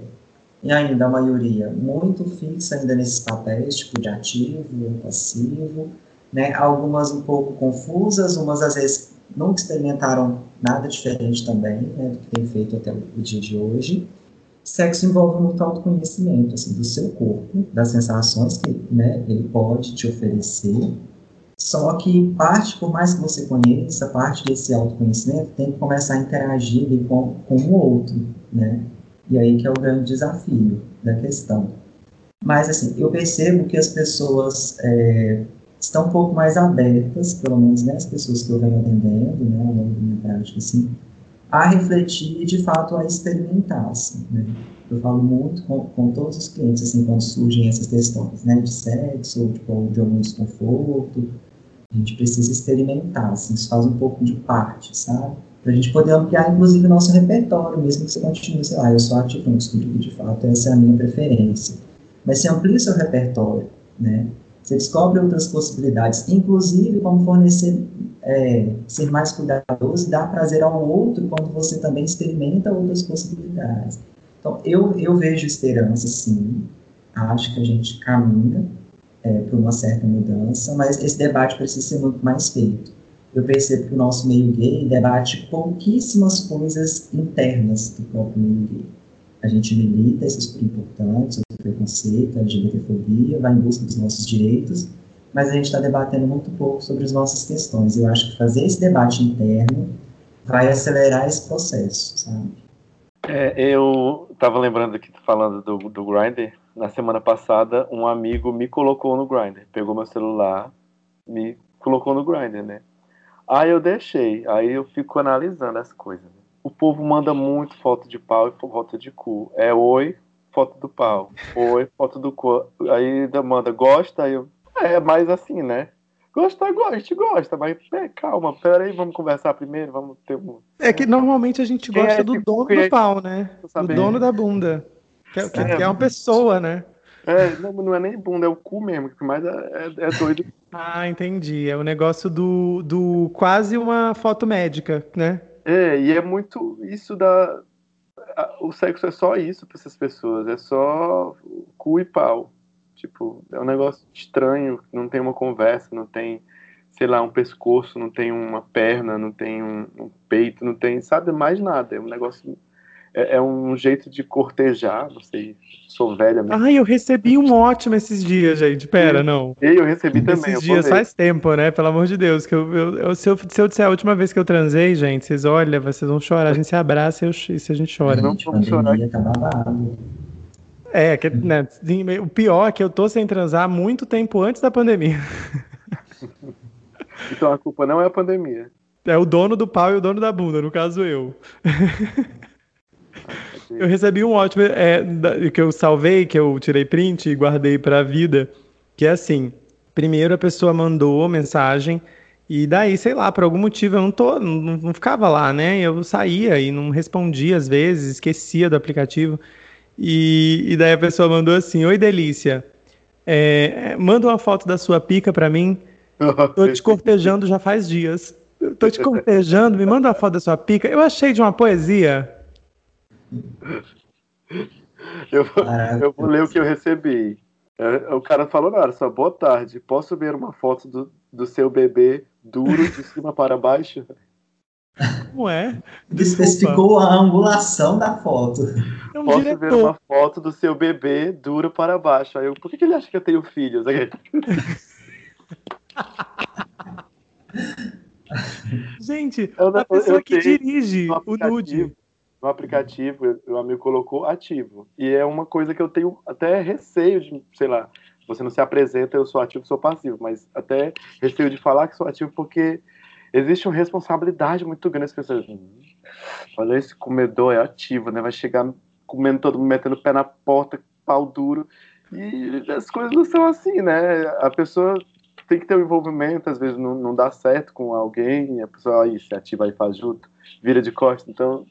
e ainda a maioria, muito fixa ainda nesses papéis, tipo de ativo passivo, né? algumas um pouco confusas, umas às vezes não experimentaram nada diferente também né, do que tem feito até o dia de hoje. Sexo envolve muito autoconhecimento assim, do seu corpo, das sensações que né, ele pode te oferecer, só que parte, por mais que você conheça, parte desse autoconhecimento tem que começar a interagir com, com o outro, né? E aí que é o grande desafio da questão. Mas, assim, eu percebo que as pessoas é, estão um pouco mais abertas, pelo menos né, as pessoas que eu venho atendendo, né, ao longo da minha prática, assim, a refletir e, de fato, a experimentar, assim, né? Eu falo muito com, com todos os clientes, assim, quando surgem essas questões, né, de sexo, ou tipo, de algum desconforto, a gente precisa experimentar, assim, isso faz um pouco de parte, sabe? Para a gente poder ampliar, inclusive, o nosso repertório, mesmo que você continue, sei lá, eu sou que de fato essa é a minha preferência. Mas você amplia o seu repertório, né? Você descobre outras possibilidades, inclusive como fornecer, é, ser mais cuidadoso dar prazer ao outro quando você também experimenta outras possibilidades. Então, eu, eu vejo esperança, sim. Acho que a gente caminha é, para uma certa mudança, mas esse debate precisa ser muito mais feito. Eu percebo que o nosso meio gay debate pouquíssimas coisas internas do próprio meio gay. A gente milita esses super importantes, o preconceito, a LGBTfobia, vai em busca dos nossos direitos, mas a gente está debatendo muito pouco sobre as nossas questões. Eu acho que fazer esse debate interno vai acelerar esse processo, sabe? É, eu estava lembrando aqui, falando do, do Grindr, na semana passada, um amigo me colocou no Grindr, pegou meu celular, me colocou no Grindr, né? Aí eu deixei, aí eu fico analisando as coisas. Né? O povo manda muito foto de pau e foto de cu. É oi, foto do pau. Oi, foto do cu. Aí ainda manda, gosta? Aí eu, é mais assim, né? Gosta, a gente gosta, mas é, calma, peraí, vamos conversar primeiro, vamos ter um. É que normalmente a gente gosta é, do dono do pau, né? Do dono da bunda. Que é, que, é, que é uma pessoa, né? É, não, não é nem bunda, é o cu mesmo, que mais é, é, é doido. ah, entendi. É o negócio do, do quase uma foto médica, né? É, e é muito isso da. O sexo é só isso para essas pessoas, é só cu e pau. Tipo, é um negócio estranho, não tem uma conversa, não tem, sei lá, um pescoço, não tem uma perna, não tem um, um peito, não tem, sabe, mais nada. É um negócio. É, é, um jeito de cortejar, não sei, sou velha mesmo. Ai, eu recebi um ótimo esses dias, gente. Pera, não. E eu recebi também. Esses dias faz tempo, né? Pelo amor de Deus. Que eu, eu, eu, se, eu, se eu disser a última vez que eu transei, gente, vocês olham, vocês vão chorar. A gente se abraça e, eu, e se a gente chora. Não vamos chorar. Tá é, que, né, o pior é que eu tô sem transar muito tempo antes da pandemia. Então a culpa não é a pandemia. É o dono do pau e o dono da bunda, no caso eu. eu recebi um ótimo é, que eu salvei, que eu tirei print e guardei para a vida, que é assim: primeiro a pessoa mandou mensagem e daí, sei lá, por algum motivo eu não tô, não, não ficava lá, né? Eu saía e não respondia às vezes, esquecia do aplicativo. E, e daí a pessoa mandou assim: Oi, delícia. É, manda uma foto da sua pica para mim. Tô te cortejando já faz dias. tô te cortejando, me manda uma foto da sua pica. Eu achei de uma poesia. Eu, eu vou ler o que eu recebi. É, o cara falou na hora, só boa tarde. Posso ver uma foto do, do seu bebê duro de cima para baixo? Como é? Especificou a angulação da foto. É um Posso diretor. ver uma foto do seu bebê duro para baixo. Aí eu, por que, que ele acha que eu tenho filhos? Gente, eu, a pessoa que dirige o nude. No aplicativo, o amigo colocou ativo. E é uma coisa que eu tenho até receio de, sei lá, você não se apresenta, eu sou ativo, sou passivo, mas até receio de falar que sou ativo porque existe uma responsabilidade muito grande. As pessoas, hum, olha, esse comedor é ativo, né? Vai chegar comendo todo mundo, metendo o pé na porta, pau duro. E as coisas não são assim, né? A pessoa tem que ter um envolvimento, às vezes não, não dá certo com alguém, a pessoa aí se ativa e faz junto, vira de costas. Então,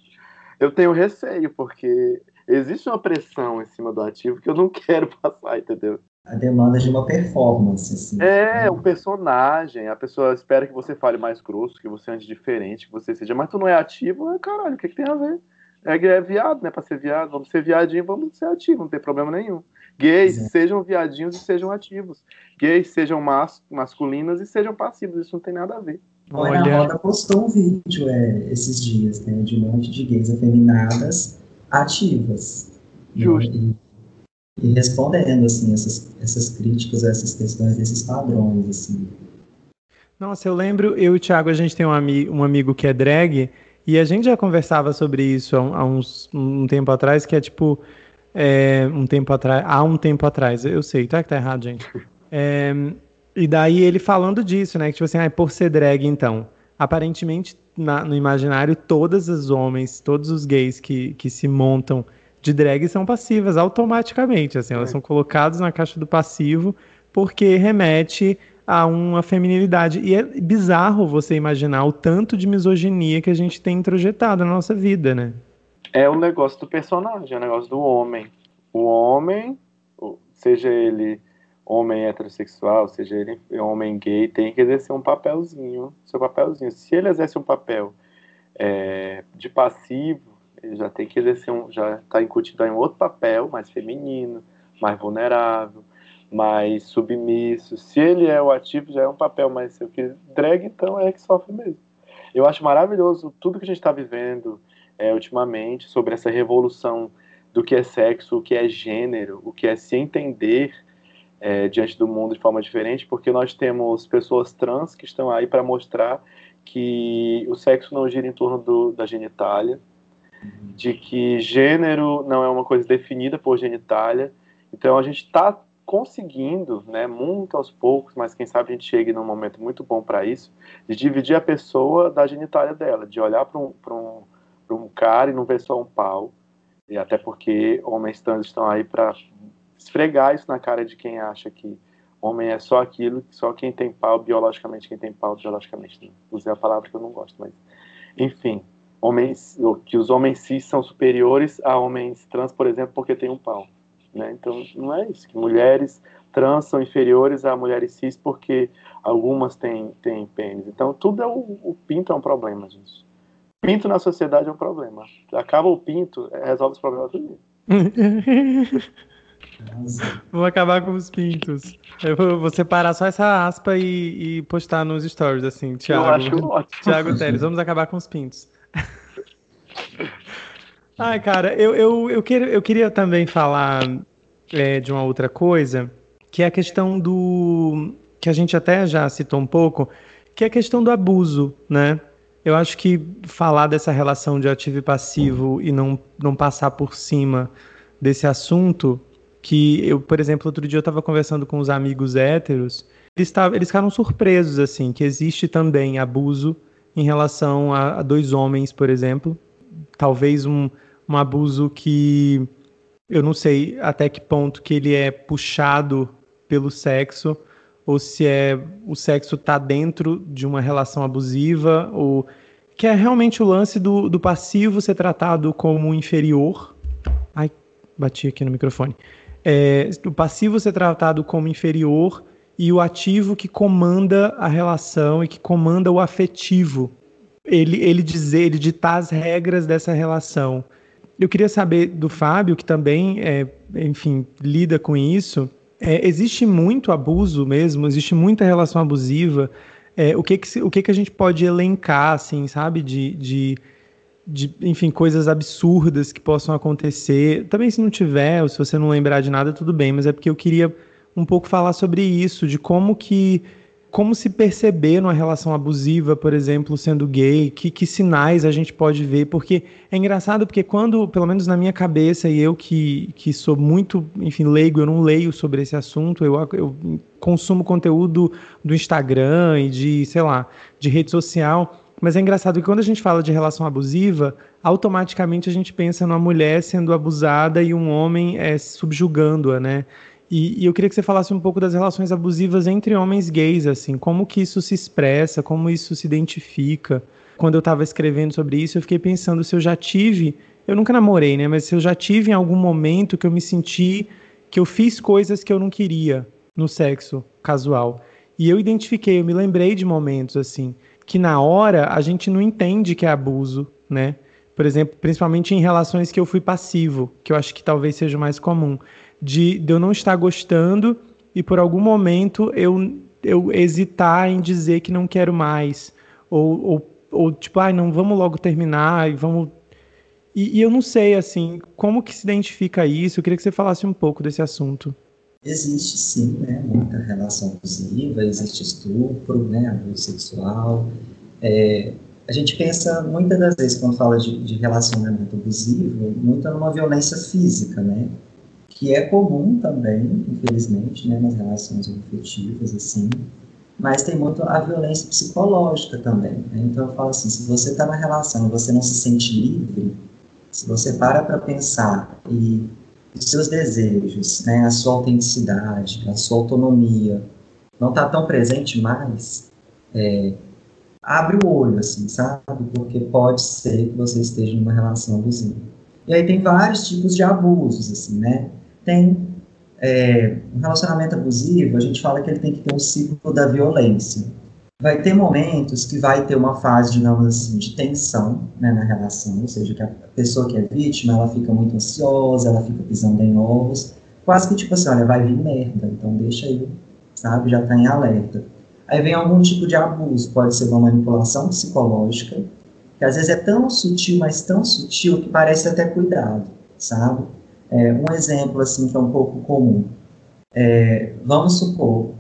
eu tenho receio, porque existe uma pressão em cima do ativo que eu não quero passar, entendeu? a demanda de uma performance. Assim, é, né? um personagem. A pessoa espera que você fale mais grosso, que você ande diferente, que você seja. Mas tu não é ativo, é caralho, o que, que tem a ver? É, é viado, né? Pra ser viado, vamos ser viadinho, vamos ser ativo, não tem problema nenhum. Gays, Exato. sejam viadinhos e sejam ativos. Gays, sejam mas, masculinos e sejam passivos, isso não tem nada a ver. Olha, a Roda postou um vídeo é, esses dias, né, de um monte de gays afeminadas ativas. Justo. Né, e respondendo assim essas, essas críticas, essas questões, esses padrões assim. Nossa, eu lembro, eu e o Thiago, a gente tem um, ami um amigo que é drag e a gente já conversava sobre isso há, há uns um tempo atrás, que é tipo é, um tempo atrás, há um tempo atrás, eu sei, tá que tá errado, gente. É, e daí ele falando disso, né, que tipo assim, ah, por ser drag então, aparentemente na, no imaginário todos os homens, todos os gays que, que se montam de drag são passivas automaticamente, assim, elas é. são colocadas na caixa do passivo porque remete a uma feminilidade. E é bizarro você imaginar o tanto de misoginia que a gente tem introjetado na nossa vida, né? É o negócio do personagem, é o negócio do homem. O homem, seja ele homem heterossexual, seja ele homem gay, tem que exercer um papelzinho, seu papelzinho. Se ele exerce um papel é, de passivo, ele já tem que exercer um, já está incutido em outro papel, mais feminino, mais vulnerável, mais submisso. Se ele é o ativo, já é um papel mais seu que drag, então é que sofre mesmo. Eu acho maravilhoso tudo que a gente está vivendo é, ultimamente sobre essa revolução do que é sexo, o que é gênero, o que é se entender é, diante do mundo de forma diferente, porque nós temos pessoas trans que estão aí para mostrar que o sexo não gira em torno do, da genitália, de que gênero não é uma coisa definida por genitália. Então a gente está conseguindo, né, muito aos poucos, mas quem sabe a gente chegue num momento muito bom para isso, de dividir a pessoa da genitália dela, de olhar para um, um, um cara e não ver só um pau, e até porque homens trans estão aí para esfregar isso na cara de quem acha que homem é só aquilo, só quem tem pau, biologicamente, quem tem pau, biologicamente. Usei a palavra que eu não gosto, mas. Enfim, homens, que os homens cis são superiores a homens trans, por exemplo, porque tem um pau. Né? Então, não é isso, que mulheres trans são inferiores a mulheres cis porque algumas têm, têm pênis. Então, tudo é o, o pinto é um problema, gente. Pinto na sociedade é um problema. Acaba o pinto, resolve os problemas tudo. Vou acabar com os pintos. Eu vou, separar só essa aspa e, e, postar nos stories, assim, Thiago. Eu acho ótimo. Thiago Teles, vamos acabar com os pintos. Ai, cara, eu, eu, eu, queria, eu queria também falar é, de uma outra coisa, que é a questão do. que a gente até já citou um pouco, que é a questão do abuso, né? Eu acho que falar dessa relação de ativo e passivo e não, não passar por cima desse assunto, que eu, por exemplo, outro dia eu estava conversando com os amigos héteros, eles, tavam, eles ficaram surpresos, assim, que existe também abuso em relação a, a dois homens, por exemplo. Talvez um, um abuso que eu não sei até que ponto que ele é puxado pelo sexo ou se é o sexo está dentro de uma relação abusiva ou que é realmente o lance do, do passivo ser tratado como inferior. Ai, bati aqui no microfone. É, o passivo ser tratado como inferior e o ativo que comanda a relação e que comanda o afetivo. Ele, ele dizer, ele ditar as regras dessa relação. Eu queria saber do Fábio, que também, é, enfim, lida com isso. É, existe muito abuso mesmo, existe muita relação abusiva. É, o que que, o que que a gente pode elencar, assim, sabe, de, de, de, enfim, coisas absurdas que possam acontecer. Também se não tiver, ou se você não lembrar de nada, tudo bem, mas é porque eu queria um pouco falar sobre isso, de como que como se perceber numa relação abusiva, por exemplo, sendo gay, que, que sinais a gente pode ver, porque é engraçado porque quando, pelo menos na minha cabeça, e eu que, que sou muito, enfim, leigo, eu não leio sobre esse assunto, eu, eu consumo conteúdo do Instagram e de, sei lá, de rede social, mas é engraçado que quando a gente fala de relação abusiva, automaticamente a gente pensa numa mulher sendo abusada e um homem é, subjugando-a, né? E, e, eu queria que você falasse um pouco das relações abusivas entre homens gays, assim, como que isso se expressa, como isso se identifica. Quando eu estava escrevendo sobre isso, eu fiquei pensando se eu já tive, eu nunca namorei, né, mas se eu já tive em algum momento que eu me senti que eu fiz coisas que eu não queria no sexo casual. E eu identifiquei, eu me lembrei de momentos assim, que na hora a gente não entende que é abuso, né? Por exemplo, principalmente em relações que eu fui passivo, que eu acho que talvez seja o mais comum de, de eu não estar gostando e por algum momento eu, eu hesitar em dizer que não quero mais. Ou, ou, ou tipo, ah, não, vamos logo terminar e vamos. E, e, eu não sei, assim, como que se identifica isso? Eu queria que você falasse um pouco desse assunto. Existe sim, né, muita relação abusiva, existe estupro, né, abuso sexual. É, a gente pensa muitas das vezes quando fala de, de relacionamento abusivo, muito numa violência física, né? que é comum também, infelizmente, né, nas relações afetivas, assim, mas tem muito a violência psicológica também. Né? Então eu falo assim, se você está na relação você não se sente livre, se você para para pensar e os seus desejos, né, a sua autenticidade, a sua autonomia não está tão presente mais, é, abre o olho, assim, sabe? Porque pode ser que você esteja numa relação abusiva. E aí tem vários tipos de abusos, assim, né? tem é, um relacionamento abusivo, a gente fala que ele tem que ter um ciclo da violência. Vai ter momentos que vai ter uma fase, digamos assim, de tensão né, na relação, ou seja, que a pessoa que é vítima, ela fica muito ansiosa, ela fica pisando em ovos, quase que tipo assim, olha, vai vir merda, então deixa aí, sabe, já está em alerta. Aí vem algum tipo de abuso, pode ser uma manipulação psicológica, que às vezes é tão sutil, mas tão sutil que parece até cuidado, sabe? É, um exemplo assim que é um pouco comum. É, vamos supor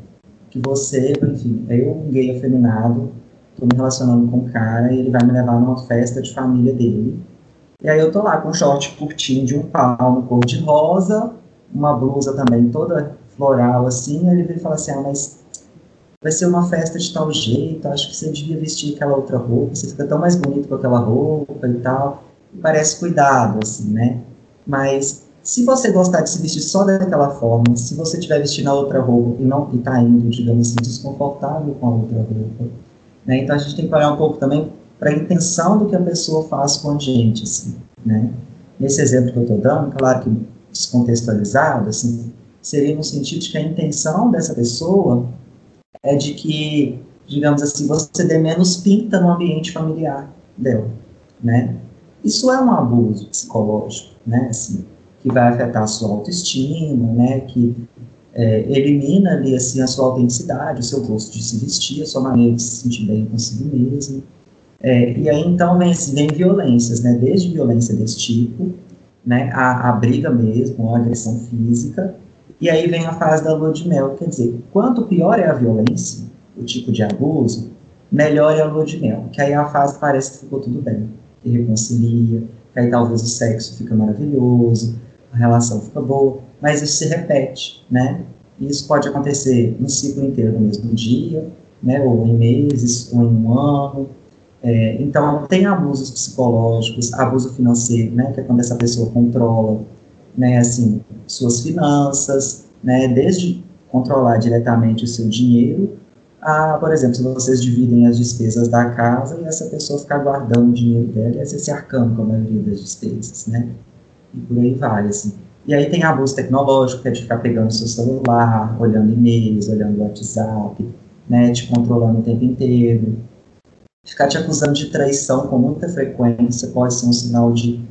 que você, enfim, eu, um gay afeminado, tô me relacionando com um cara e ele vai me levar numa festa de família dele. E aí eu tô lá com um short curtinho de um palmo cor de rosa, uma blusa também toda floral assim, ele vem e fala assim, ah, mas vai ser uma festa de tal jeito, acho que você devia vestir aquela outra roupa, você fica tão mais bonito com aquela roupa e tal. E parece cuidado, assim, né? Mas se você gostar de se vestir só daquela forma, se você estiver vestindo a outra roupa e não está indo, digamos assim, desconfortável com a outra roupa, né? Então a gente tem que olhar um pouco também para a intenção do que a pessoa faz com a gente, assim, né? Nesse exemplo que eu estou dando, claro que descontextualizado, assim, seria no sentido de que a intenção dessa pessoa é de que, digamos assim, você dê menos pinta no ambiente familiar dela, né? Isso é um abuso psicológico, né? Assim, que vai afetar a sua autoestima, né? Que é, elimina ali assim a sua autenticidade, o seu gosto de se vestir, a sua maneira de se sentir bem consigo mesmo. É, e aí então vem, vem violências, né? Desde violência desse tipo, né? A, a briga mesmo, a agressão física, e aí vem a fase da lua de mel, quer dizer, quanto pior é a violência, o tipo de abuso, melhor é a lua de mel, que aí a fase parece que ficou tudo bem, que reconcilia, que aí talvez o sexo fica maravilhoso, a relação fica boa, mas isso se repete, né? Isso pode acontecer no ciclo inteiro no mesmo dia, né? Ou em meses, ou em um ano. É, então, tem abusos psicológicos, abuso financeiro, né? Que é quando essa pessoa controla né, assim, suas finanças, né, desde controlar diretamente o seu dinheiro, a, por exemplo, se vocês dividem as despesas da casa e essa pessoa ficar guardando o dinheiro dela e você se arcando com a maioria das despesas, né, e por aí vai, assim. E aí tem abuso tecnológico, que é de ficar pegando seu celular, olhando e-mails, olhando WhatsApp, né, te controlando o tempo inteiro. Ficar te acusando de traição com muita frequência pode ser um sinal de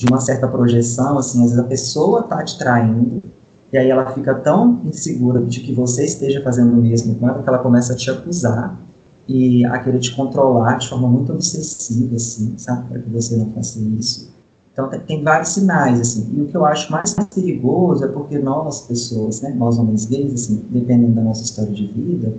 de uma certa projeção, assim, às vezes a pessoa está te traindo, e aí ela fica tão insegura de que você esteja fazendo o mesmo com ela, que ela começa a te acusar e a querer te controlar de forma muito obsessiva, assim, sabe, para que você não faça isso. Então, tem, vários sinais, assim, e o que eu acho mais perigoso é porque nós, pessoas, né, nós homens gays, assim, dependendo da nossa história de vida,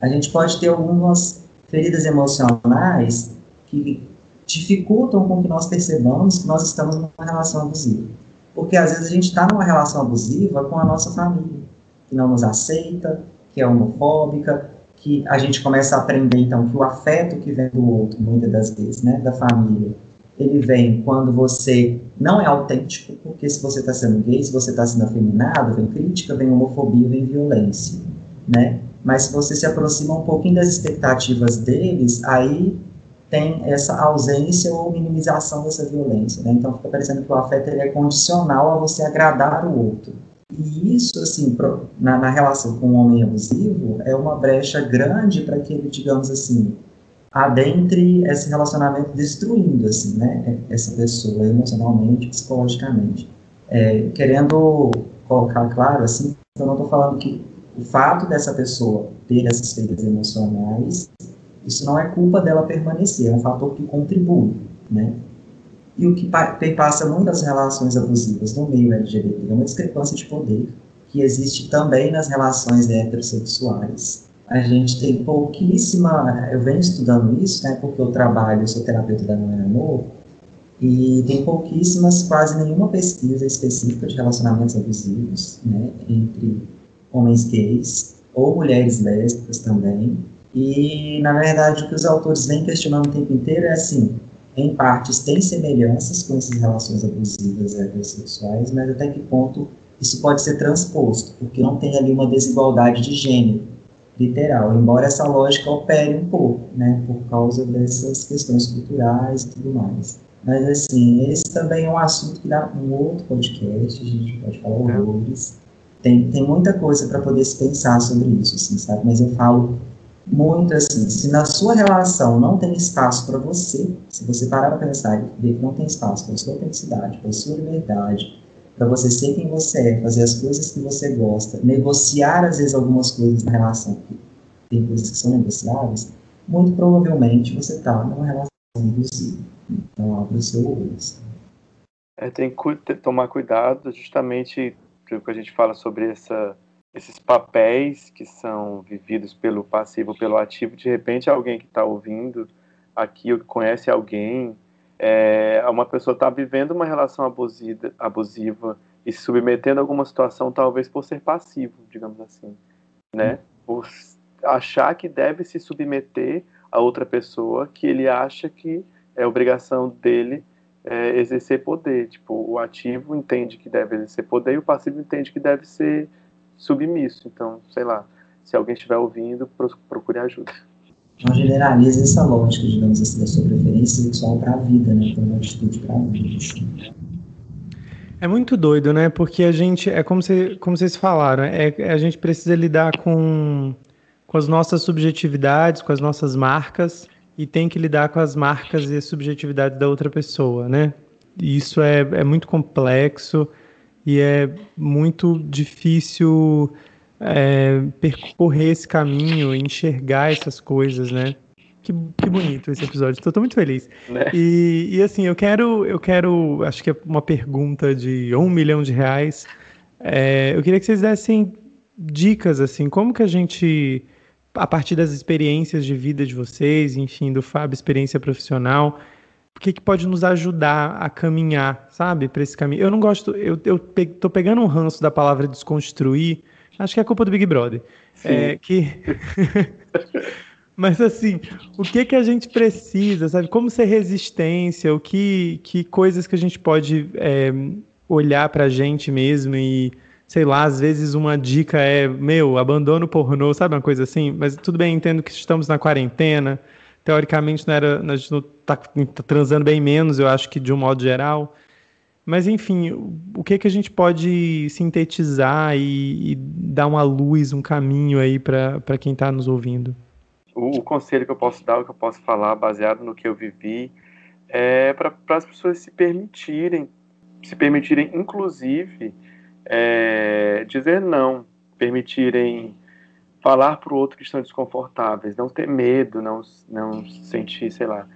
a gente pode ter algumas feridas emocionais que dificultam com que nós percebamos que nós estamos numa relação abusiva. Porque às vezes a gente está numa relação abusiva com a nossa família, que não nos aceita, que é homofóbica, que a gente começa a aprender então que o afeto que vem do outro, muitas das vezes, né, da família, ele vem quando você não é autêntico, porque se você está sendo gay, se você está sendo afeminado, vem crítica, vem homofobia, vem violência, né? Mas se você se aproxima um pouquinho das expectativas deles, aí tem essa ausência ou minimização dessa violência. Né? Então, fica parecendo que o afeto é condicional a você agradar o outro. E isso, assim, pro, na, na, relação com o homem abusivo, é uma brecha grande para que ele, digamos assim, adentre esse relacionamento destruindo, assim, né, essa pessoa emocionalmente, psicologicamente. É, querendo colocar claro, assim, eu não estou falando que o fato dessa pessoa ter essas feridas emocionais isso não é culpa dela permanecer, é um fator que contribui, né? E o que perpassa muitas relações abusivas no meio LGBT é uma discrepância de poder que existe também nas relações heterossexuais. A gente tem pouquíssima, eu venho estudando isso, né, porque eu trabalho, eu sou terapeuta da Não é Amor, e tem pouquíssimas, quase nenhuma pesquisa específica de relacionamentos abusivos, né, entre homens gays ou mulheres lésbicas também, e, na verdade, o que os autores vêm questionando o tempo inteiro é assim, em partes tem semelhanças com essas relações abusivas heterossexuais, mas até que ponto isso pode ser transposto, porque não tem ali uma desigualdade de gênero, literal, embora essa lógica opere um pouco, né, por causa dessas questões culturais e tudo mais. Mas, assim, esse também é um assunto que dá um outro podcast, a gente pode falar é. horrores. Tem, tem muita coisa para poder se pensar sobre isso, assim, sabe? Mas eu falo muito assim, se na sua relação não tem espaço para você, se você parar para pensar e ver que não tem espaço para a sua autenticidade, para a sua liberdade, para você ser quem você é, fazer as coisas que você gosta, negociar às vezes algumas coisas na relação, tem coisas que são negociáveis, muito provavelmente você está numa relação abusiva. Então, abre o seu olho. É, tem que tomar cuidado, justamente, que a gente fala sobre essa esses papéis que são vividos pelo passivo, pelo ativo, de repente alguém que está ouvindo aqui ou conhece alguém, é, uma pessoa está vivendo uma relação abusiva, abusiva e se submetendo a alguma situação, talvez por ser passivo, digamos assim, né? Por achar que deve se submeter a outra pessoa que ele acha que é obrigação dele é, exercer poder. Tipo, o ativo entende que deve exercer poder e o passivo entende que deve ser submisso. Então, sei lá, se alguém estiver ouvindo, procure ajuda. Não generaliza essa lógica, digamos assim, da sua preferência sexual para a vida, né? Para uma atitude para a vida. Assim. É muito doido, né? Porque a gente, é como, como vocês falaram, é, a gente precisa lidar com, com as nossas subjetividades, com as nossas marcas, e tem que lidar com as marcas e as subjetividades da outra pessoa, né? E isso é, é muito complexo e é muito difícil é, percorrer esse caminho, enxergar essas coisas, né? Que, que bonito esse episódio, estou muito feliz. Né? E, e assim, eu quero, eu quero, acho que é uma pergunta de um milhão de reais. É, eu queria que vocês dessem dicas, assim, como que a gente, a partir das experiências de vida de vocês, enfim, do Fábio, experiência profissional, o que, que pode nos ajudar a caminhar, sabe, para esse caminho? Eu não gosto, eu, eu pe, tô pegando um ranço da palavra desconstruir, acho que é culpa do Big Brother. É, que Mas assim, o que que a gente precisa, sabe? Como ser resistência, o que, que coisas que a gente pode é, olhar pra gente mesmo e, sei lá, às vezes uma dica é, meu, abandono pornô, sabe uma coisa assim? Mas tudo bem, entendo que estamos na quarentena, teoricamente não era, a gente não tá, tá transando bem menos, eu acho que de um modo geral. Mas enfim, o que que a gente pode sintetizar e, e dar uma luz, um caminho aí para quem está nos ouvindo? o, o, conselho que eu posso dar, o que eu posso falar, baseado no que eu vivi, é para as pessoas se permitirem, se permitirem, inclusive, é, dizer não, permitirem falar para o outro que estão desconfortáveis, não ter medo, não, não sentir, sei lá,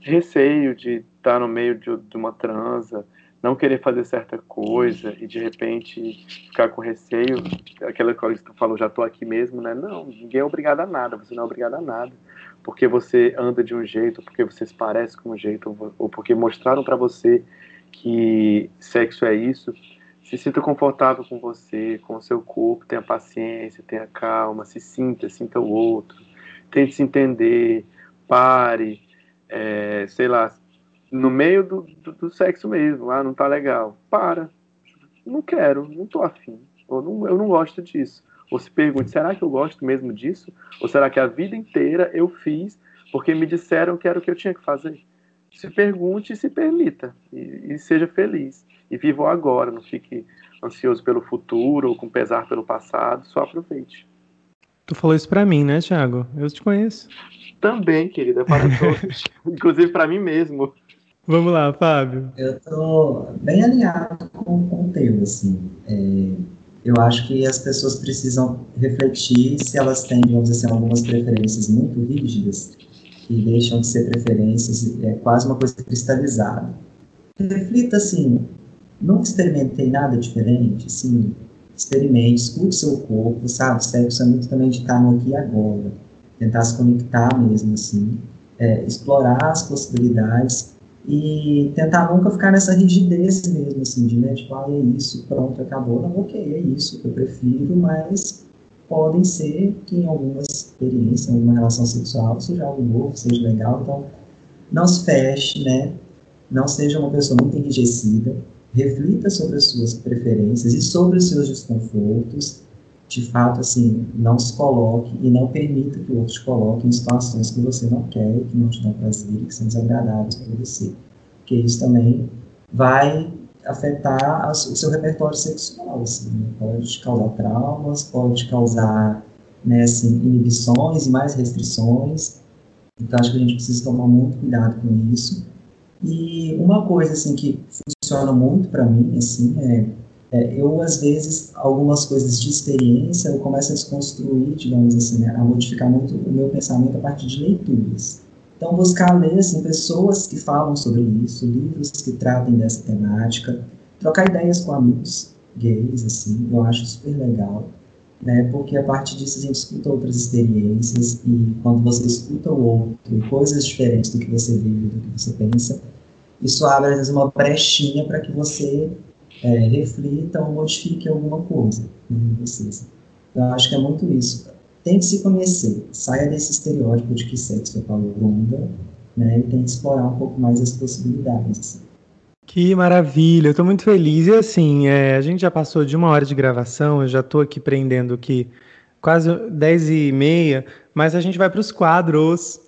receio de estar no meio de, de uma transa, não querer fazer certa coisa e de repente ficar com receio, aquela coisa que tu falou, já tô aqui mesmo, né? Não, ninguém é obrigado a nada, você não é obrigado a nada. Porque você anda de um jeito, porque você se parece com um jeito, ou porque mostraram para você que sexo é isso, se sinta confortável com você, com o seu corpo, tenha paciência, tenha calma, se sinta, sinta o outro, tente se entender, pare, é, sei lá, no meio do, do, do, sexo mesmo, ah, não tá legal. Para. Não quero, não tô afim. Eu não, eu não gosto disso. Ou se pergunte, será que eu gosto mesmo disso? Ou será que a vida inteira eu fiz porque me disseram que era o que eu tinha que fazer? Se pergunte e se permita. E, e seja feliz. E viva o agora, não fique ansioso pelo futuro ou com pesar pelo passado, só aproveite. Tu falou isso pra mim, né, Thiago? Eu te conheço. Também, querida, para todos. Inclusive para mim mesmo. Vamos lá, Fábio. Eu tô bem alinhado com, com o tema, assim. É, eu acho que as pessoas precisam refletir se elas têm, digamos assim, algumas preferências muito rígidas que deixam de ser preferências, é quase uma coisa cristalizada. Reflita assim, nunca experimentei nada diferente, assim, experimente, escute seu corpo, sabe? Sexo é muito também de estar no aqui e agora, tentar se conectar mesmo, assim, é, explorar as possibilidades e tentar nunca ficar nessa rigidez mesmo, assim, de, né, tipo, ah, é isso, pronto, acabou. Não, ok, é isso que eu prefiro, mas podem ser que em algumas experiências, em alguma relação sexual, seja algo novo, seja legal, então não se feche, né, não seja uma pessoa muito enrijecida, reflita sobre as suas preferências e sobre os seus desconfortos, de fato, assim, não se coloque e não permita que o outro te coloque em situações que você não quer, que não te dão prazer, que são desagradáveis para você. Porque isso também vai afetar o seu repertório sexual, assim, né? pode causar traumas, pode causar né, assim, inibições e mais restrições. Então, acho que a gente precisa tomar muito cuidado com isso. E uma coisa assim que funciona muito para mim, assim, é é, eu, às vezes, algumas coisas de experiência, eu começo a desconstruir, digamos assim, né, a modificar muito o meu pensamento a partir de leituras. Então, buscar ler assim, pessoas que falam sobre isso, livros que tratem dessa temática, trocar ideias com amigos gays, assim, eu acho super legal. né? Porque a partir disso a gente escuta outras experiências e quando você escuta o outro, coisas diferentes do que você vive, do que você pensa, isso abre às vezes uma brechinha para que você é, reflita ou modifique alguma coisa em vocês. Então, eu acho que é muito isso. Tente se conhecer, saia desse estereótipo de que sexo é bunda, né, e tente explorar um pouco mais as possibilidades. Que maravilha, eu estou muito feliz. E assim, é, a gente já passou de uma hora de gravação, eu já estou aqui prendendo aqui quase 10 e meia, mas a gente vai para os quadros.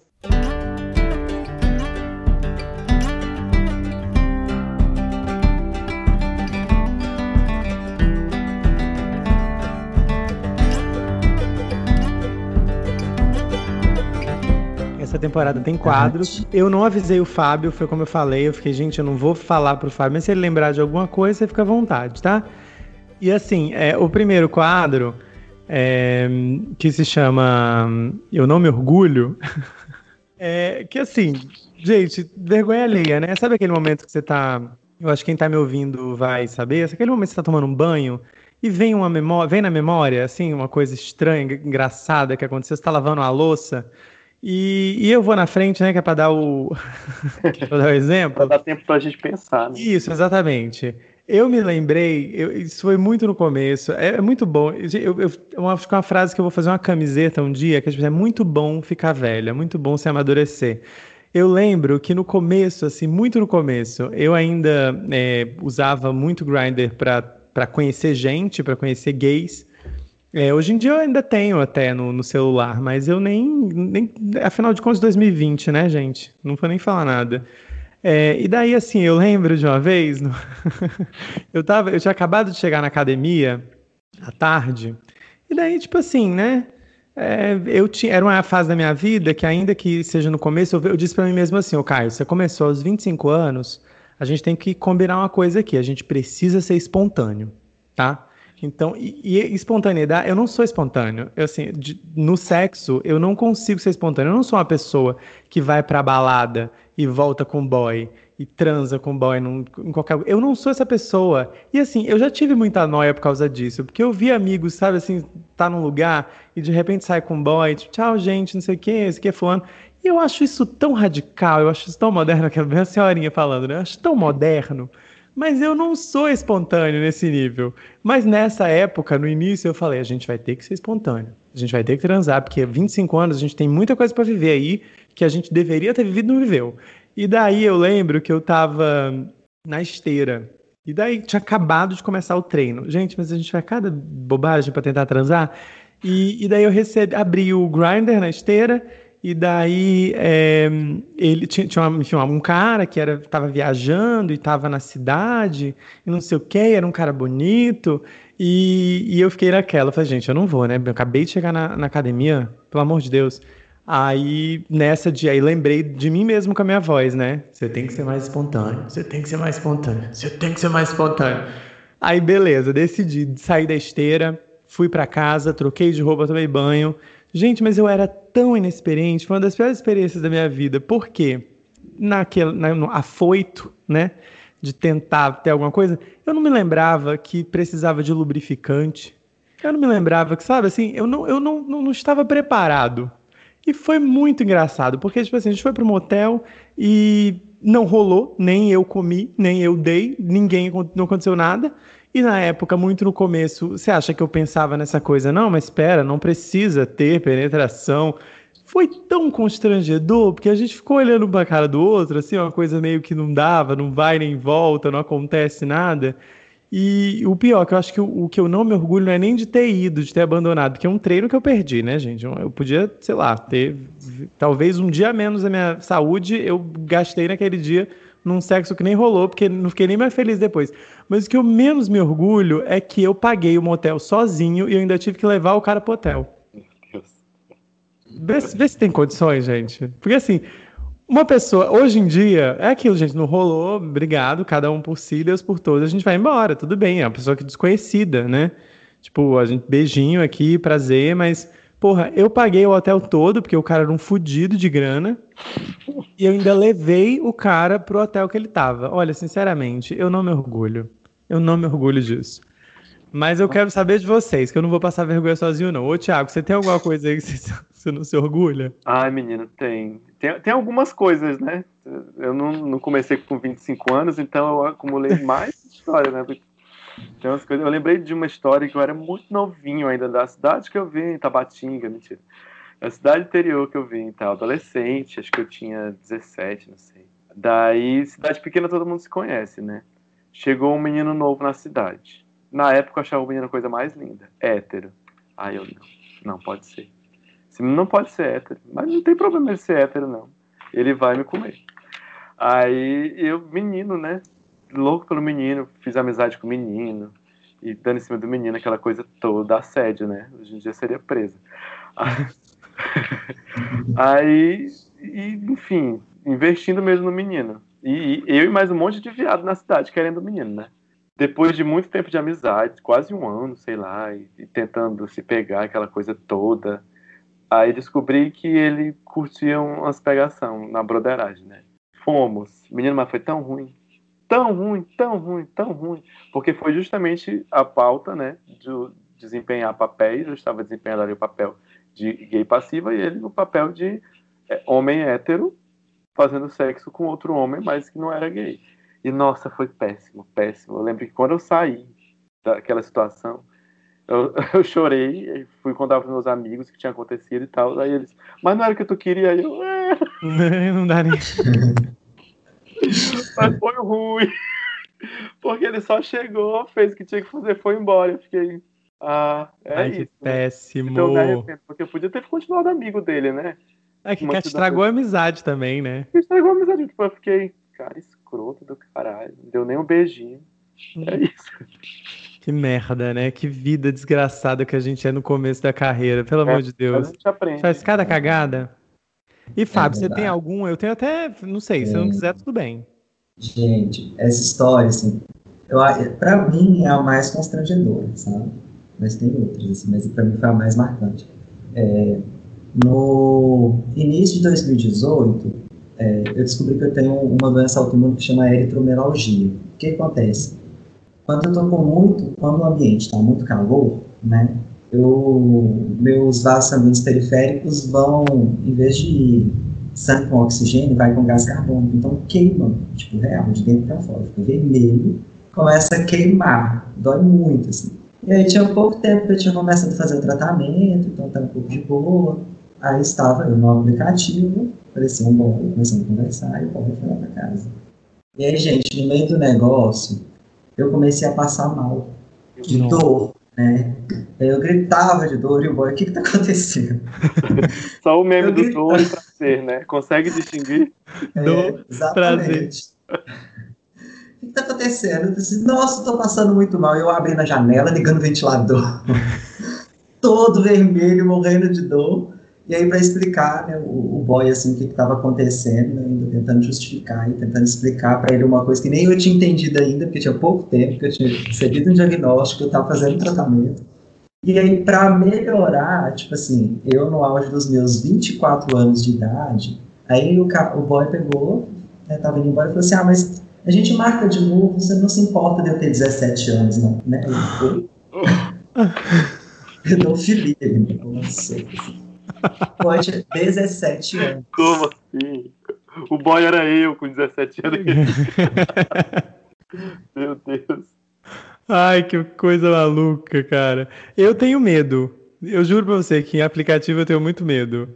Temporada tem quadros. Eu não avisei o Fábio, foi como eu falei. Eu fiquei, gente, eu não vou falar pro Fábio, mas se ele lembrar de alguma coisa, você fica à vontade, tá? E assim, é, o primeiro quadro, é, que se chama Eu Não Me Orgulho, é que assim, gente, vergonha alheia, né? Sabe aquele momento que você tá. Eu acho que quem tá me ouvindo vai saber. Aquele momento que você tá tomando um banho e vem uma memória, vem na memória, assim, uma coisa estranha, engraçada que aconteceu. Você tá lavando a louça. E, e, eu vou na frente, né, que é para dar o pra dar o exemplo. para dar tempo para a gente pensar. Né? Isso, exatamente. Eu me lembrei, eu, isso foi muito no começo, é, é muito bom. Eu, eu, que é uma frase que eu vou fazer uma camiseta um dia, que é, muito bom ficar velha, é muito bom se amadurecer. Eu lembro que no começo, assim, muito no começo, eu ainda é, usava muito Grindr para conhecer gente, para conhecer gays. É, hoje em dia eu ainda tenho até no, no, celular, mas eu nem, nem. Afinal de contas, 2020, né, gente? Não vou nem falar nada. É, e daí, assim, eu lembro de uma vez, no... eu, tava, eu tinha acabado de chegar na academia à tarde, e daí, tipo assim, né? É, eu tinha, era uma fase da minha vida que, ainda que seja no começo, eu, eu disse para mim mesmo assim: Ô Caio, você começou aos 25 anos, a gente tem que combinar uma coisa aqui, a gente precisa ser espontâneo, tá? Então, e, e, espontaneidade, eu não sou espontâneo. Eu, assim, de, no sexo, eu não consigo ser espontâneo. Eu não sou uma pessoa que vai pra balada e volta com boy e transa com boy num, em qualquer. Eu não sou essa pessoa. E assim, eu já tive muita noia por causa disso. Porque eu vi amigos, sabe, assim, tá num lugar e de repente sai com boy, tipo, tchau, gente, não sei o que, esse aqui é fulano. E eu acho isso tão radical, eu acho isso tão moderno, aquela senhorinha falando, né? Eu acho tão moderno. Mas eu não sou espontâneo nesse nível. Mas nessa época, no início, eu falei: a gente vai ter que ser espontâneo. A gente vai ter que transar, porque 25 anos a gente tem muita coisa para viver aí que a gente deveria ter vivido e não viveu. E daí eu lembro que eu tava na esteira. E daí tinha acabado de começar o treino. Gente, mas a gente vai cada bobagem para tentar transar. E, e, daí eu recebi, abri o grinder na esteira e daí é, ele tinha, tinha enfim, um cara que era estava viajando e estava na cidade e não sei o que, era um cara bonito. E, e eu fiquei naquela, falei, gente, eu não vou, né? Eu acabei de chegar na, na academia, pelo amor de Deus. Aí, nessa dia, aí lembrei de mim mesmo com a minha voz, né? Você tem que ser mais espontâneo, você tem que ser mais espontâneo, você tem que ser mais espontâneo. Aí, beleza, decidi sair da esteira, fui para casa, troquei de roupa, tomei banho, Gente, mas eu era tão inexperiente, foi uma das piores experiências da minha vida. Por quê? Naquele, na, no afoito, né? De tentar ter alguma coisa, eu não me lembrava que precisava de lubrificante. Eu não me lembrava que, sabe, assim, eu não, eu não, não, não estava preparado. E foi muito engraçado, porque, tipo assim, a gente foi para um motel e não rolou, nem eu comi, nem eu dei, ninguém, não aconteceu nada. E na época, muito no começo, você acha que eu pensava nessa coisa? Não, mas espera, não precisa ter penetração. Foi tão constrangedor, porque a gente ficou olhando para a cara do outro, assim, uma coisa meio que não dava, não vai nem volta, não acontece nada. E o pior, que eu acho que o, o, que eu não me orgulho não é nem de ter ido, de ter abandonado, que é um treino que eu perdi, né, gente? Eu podia, sei lá, ter talvez um dia menos da minha saúde, eu gastei naquele dia num sexo que nem rolou, porque não fiquei nem mais feliz depois. Mas o que eu menos me orgulho é que eu paguei o motel sozinho e eu ainda tive que levar o cara pro hotel. Vê, vê se tem condições, gente. Porque assim, uma pessoa, hoje em dia, é aquilo, gente, não rolou, obrigado, cada um por si, Deus por todos, a gente vai embora, tudo bem, é uma pessoa que desconhecida, né? Tipo, a gente, beijinho aqui, prazer, mas Porra, eu paguei o hotel todo, porque o cara era um fudido de grana. E eu ainda levei o cara pro hotel que ele tava. Olha, sinceramente, eu não me orgulho. Eu não me orgulho disso. Mas eu quero saber de vocês, que eu não vou passar vergonha sozinho, não. Ô, Thiago, você tem alguma coisa aí que você, você não se orgulha? Ai, menino, tem. tem. Tem algumas coisas, né? Eu não, não comecei com 25 anos, então eu acumulei mais história, né? Tem umas coisas. Eu lembrei de uma história que eu era muito novinho ainda, da cidade que eu vim, Tabatinga, mentira. Da cidade interior que eu vim, tal, adolescente, acho que eu tinha 17, não sei. Daí, cidade pequena todo mundo se conhece, né? Chegou um menino novo na cidade. Na época eu achava o menino a coisa mais linda. Hétero. Aí eu, não, não pode ser. Esse menino não pode ser hétero. Mas não tem problema ele ser hétero, não. Ele vai me comer. Aí eu, menino, né? Louco pelo menino, fiz amizade com o menino. E dando em cima do menino aquela coisa toda, assédio, né? Hoje em dia seria presa. Aí, e, enfim, investindo mesmo no menino. E, e eu e mais um monte de viado na cidade querendo o menino, né? depois de muito tempo de amizade, quase um ano, sei lá, e, e, tentando se pegar, aquela coisa toda, aí descobri que ele curtia umas pegação na broderagem, né? Fomos. Menino, mas foi tão ruim. Tão ruim, tão ruim, tão ruim. Porque foi justamente a pauta, né? De desempenhar papéis. Eu estava desempenhando ali o papel de gay passiva e ele o papel de é, homem hétero fazendo sexo com outro homem, mas que não era gay. E nossa, foi péssimo, péssimo. Eu lembro que quando eu saí daquela situação, eu, eu chorei, fui contar para meus amigos o que tinha acontecido e tal. Aí eles, mas não era o que tu queria? Aí eu, é. não dá nem. mas foi ruim. Porque ele só chegou, fez o que tinha que fazer, foi embora. Eu fiquei, ah, é Ai, isso. Que péssimo. Então me arrependo, porque eu podia ter continuado amigo dele, né? É que, que estragou a amizade também, né? Estragou a amizade, tipo, eu fiquei, cara, escroto do caralho. Não deu nem um beijinho. É hum. isso. Que merda, né? Que vida desgraçada que a gente é no começo da carreira, pelo é, amor de Deus. A gente aprende. Faz cada cagada. E Fábio, é você tem algum? Eu tenho até, não sei, se não quiser, tudo bem. Gente, essa história, assim, eu, mim é a mais constrangedora, sabe? Mas tem outras, assim, mas pra mim foi a mais marcante. É, no início de 2018, é, eu descobri que eu tenho uma doença autoimune que chama eritromeralgia. O que acontece? Quando eu estou com muito, quando o ambiente está muito calor, né, eu, meus vasos sanguíneos periféricos vão, em vez de sangue com oxigênio, vai com gás carbônico. Então queima, tipo, real, de dentro para fora. Fica vermelho, começa a queimar, dói muito, assim. E aí tinha pouco tempo que eu tinha começado a fazer o tratamento, então tá um pouco de boa. Aí estava eu no aplicativo, parecia um bom, começando a conversar e o povo foi lá para casa. E aí, gente, no meio do negócio, eu comecei a passar mal, de Nossa. dor, né? Eu gritava de dor e o boy, o que que tá acontecendo? Só o meme eu do dor e prazer, né? Consegue distinguir? É, dor, exatamente. O que que tá acontecendo? Eu disse, Nossa, tô passando muito mal. Eu abri na janela, ligando o ventilador. Todo vermelho, morrendo de dor. E aí, para explicar, né, o, o, boy, assim, o que estava acontecendo, né, ainda tentando justificar e tentando explicar para ele uma coisa que nem eu tinha entendido ainda, porque tinha pouco tempo que eu tinha recebido um diagnóstico, eu estava fazendo tratamento. E aí, para melhorar, tipo assim, eu no auge dos meus 24 anos de idade, aí o, o boy pegou, né, tava indo embora e falou assim: ah, mas a gente marca de novo, você não se importa de eu ter 17 anos, não, né? Eu, pedofilia, nossa. Pode 17 anos. Como assim? O boy era eu com 17 anos. Meu Deus. Ai, que coisa maluca, cara. Eu tenho medo. Eu juro pra você que em aplicativo eu tenho muito medo.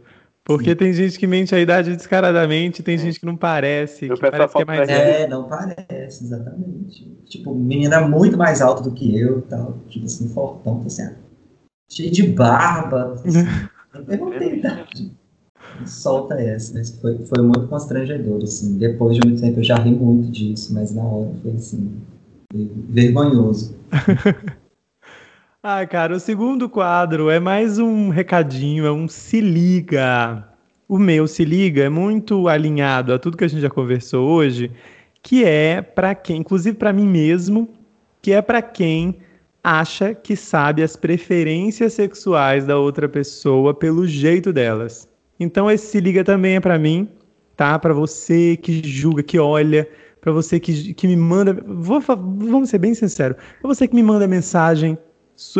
Porque Sim. tem gente que mente a idade descaradamente, tem é. gente que não parece, que parece que é mais É, não parece, exatamente. Tipo, menina muito mais alta do que eu tal. Tipo assim, fortão, assim, ah, cheio de barba. Assim. Eu não tenho idade. Solta essa, mas foi, foi muito constrangedor, assim. Depois de muito tempo eu já ri muito disso, mas na hora foi assim, vergonhoso. ah, cara, o segundo quadro é mais um recadinho, é um se liga. O meu se liga é muito alinhado a tudo que a gente já conversou hoje, que é para quem, inclusive para mim mesmo, que é para quem acha que sabe as preferências sexuais da outra pessoa pelo jeito delas. Então esse se liga também é para mim, tá? Para você que julga, que olha, para você que, que me manda, vou, vamos ser bem sinceros, para você que me manda mensagem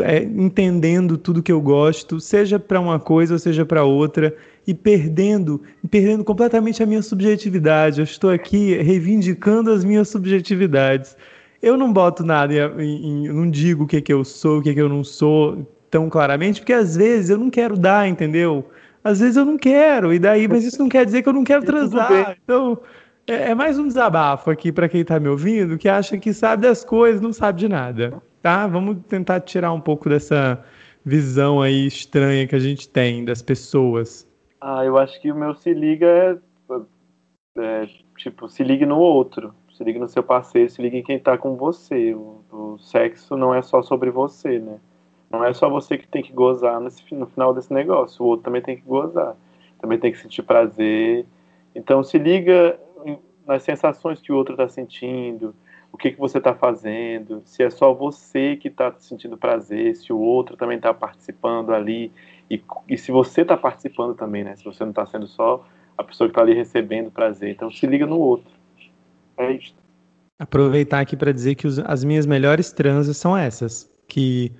é, entendendo tudo que eu gosto, seja para uma coisa ou seja para outra, e perdendo, perdendo completamente a minha subjetividade. Eu estou aqui reivindicando as minhas subjetividades. Eu não boto nada, em, em, não digo o que, que eu sou, o que, que eu não sou tão claramente, porque às vezes eu não quero dar, entendeu? Às vezes eu não quero, e daí, mas isso não quer dizer que eu não quero transar. Então, é, é mais um desabafo aqui para quem está me ouvindo, que acha que sabe das coisas, não sabe de nada tá? Vamos tentar tirar um pouco dessa visão aí estranha que a gente tem das pessoas. Ah, eu acho que o meu se liga é, é tipo, se ligue no outro, se ligue no seu parceiro, se ligue em quem tá com você. O, o, sexo não é só sobre você, né? Não é só você que tem que gozar nesse, no final desse negócio, o outro também tem que gozar, também tem que sentir prazer. Então se liga nas sensações que o outro está sentindo, o que, que você está fazendo, se é só você que está sentindo prazer, se o outro também está participando ali, e, e se você está participando também, né? Se você não está sendo só a pessoa que está ali recebendo prazer. Então se liga no outro. É isso. Aproveitar aqui para dizer que os, as minhas melhores transas são essas, que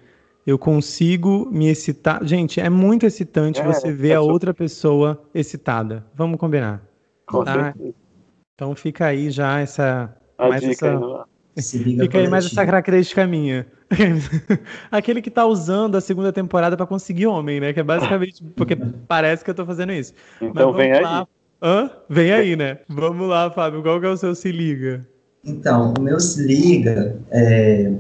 eu consigo me excitar. Gente, é muito excitante é, você ver é a outra pessoa excitada. Vamos combinar. Com tá? Então fica aí já essa a mais dica essa... aí Fica aí mais essa característica minha. Aquele que tá usando a segunda temporada para conseguir homem, né? Que é basicamente porque parece que eu tô fazendo isso. Então vem lá. Hã? Vem aí, né? Vamos lá, Fábio. Qual que é o seu se liga? Então, o meu se liga é,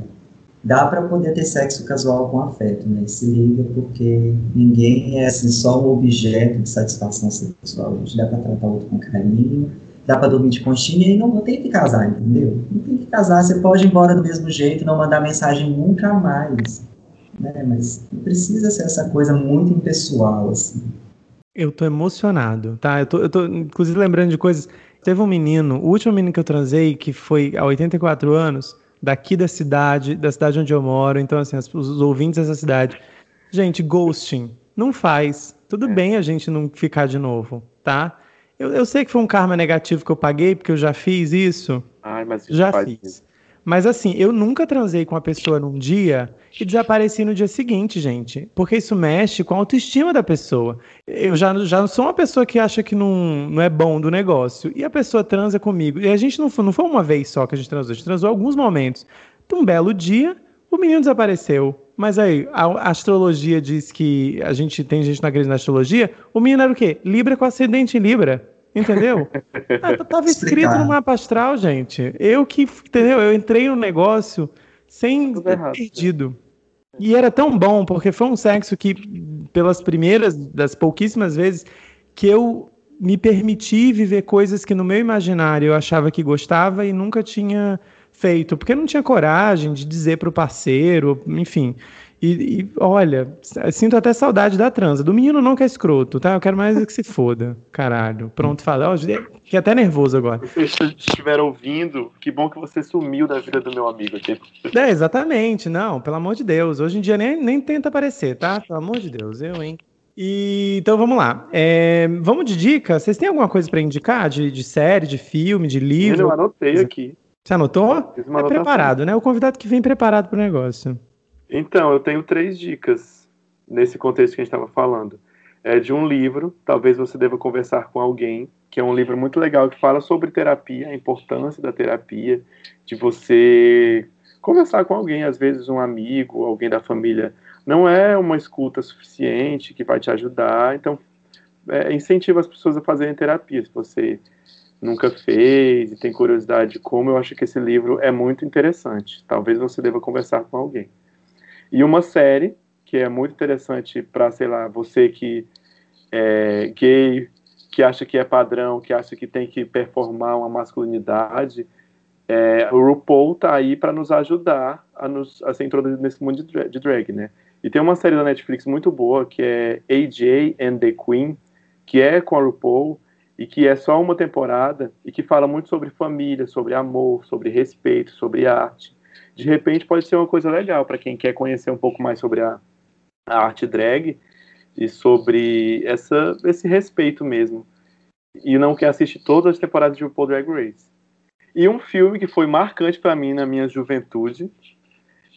dá para poder ter sexo casual com afeto, né? Se liga porque ninguém é assim, só um objeto de satisfação sexual. A gente dá para tratar o outro com carinho dá para dormir de conchinha e não, não tem que casar, entendeu? Não tem que casar, você pode ir embora do mesmo jeito, não mandar mensagem nunca mais, né? Mas não precisa ser essa coisa muito impessoal, assim. Eu tô emocionado, tá? Eu tô, eu tô inclusive lembrando de coisas. Teve um menino, o último menino que eu transei, que foi há 84 anos, daqui da cidade, da cidade onde eu moro, então assim, os, os ouvintes dessa cidade. Gente, ghosting, não faz. Tudo é. bem a gente não ficar de novo, tá? Eu, eu, sei que foi um karma negativo que eu paguei, porque eu já fiz isso. Ai, mas já fiz. Isso. Mas assim, eu nunca transei com a pessoa num dia e desapareci no dia seguinte, gente. Porque isso mexe com a autoestima da pessoa. Eu já, já sou uma pessoa que acha que não, não é bom do negócio. E a pessoa transa comigo. E a gente não não foi uma vez só que a gente transou, a gente transou alguns momentos. Um belo dia, o menino desapareceu. Mas aí, a astrologia diz que a gente tem gente na igreja na astrologia. O menino era o quê? Libra com ascendente em Libra. Entendeu? ah, tava escrito no mapa astral, gente. Eu que, entendeu? Eu entrei no negócio sem ter perdido. E era tão bom, porque foi um sexo que, pelas primeiras, das pouquíssimas vezes, que eu me permiti viver coisas que no meu imaginário eu achava que gostava e nunca tinha feito, porque não tinha coragem de dizer para o parceiro, enfim. E, e, olha, sinto até saudade da transa. Do menino não que é escroto, tá? Eu quero mais que se foda. Caralho. Pronto, fala. Oh, fiquei até nervoso agora. Se vocês estiveram ouvindo, que bom que você sumiu da vida do meu amigo aqui. É, exatamente. Não, pelo amor de Deus. Hoje em dia nem, nem tenta aparecer, tá? Pelo amor de Deus, eu, hein? E, então vamos lá. É, vamos de dica? Vocês têm alguma coisa para indicar? De, de série, de filme, de livro? Eu anotei aqui. Você anotou? É preparado, né? O convidado que vem preparado para o negócio. Então, eu tenho três dicas nesse contexto que a gente estava falando. É de um livro, talvez você deva conversar com alguém, que é um livro muito legal que fala sobre terapia, a importância da terapia, de você conversar com alguém, às vezes um amigo, alguém da família. Não é uma escuta suficiente que vai te ajudar, então é, incentiva as pessoas a fazerem terapia. Se você nunca fez e tem curiosidade de como, eu acho que esse livro é muito interessante. Talvez você deva conversar com alguém. E uma série que é muito interessante para, sei lá, você que é gay, que acha que é padrão, que acha que tem que performar uma masculinidade, é, o RuPaul tá aí para nos ajudar a, nos, a ser introduzido nesse mundo de drag, de drag, né? E tem uma série da Netflix muito boa que é AJ and the Queen, que é com a RuPaul e que é só uma temporada e que fala muito sobre família, sobre amor, sobre respeito, sobre arte de repente pode ser uma coisa legal para quem quer conhecer um pouco mais sobre a, a arte drag e sobre essa, esse respeito mesmo. E não quer assistir todas as temporadas de RuPaul Drag Race. E um filme que foi marcante para mim na minha juventude,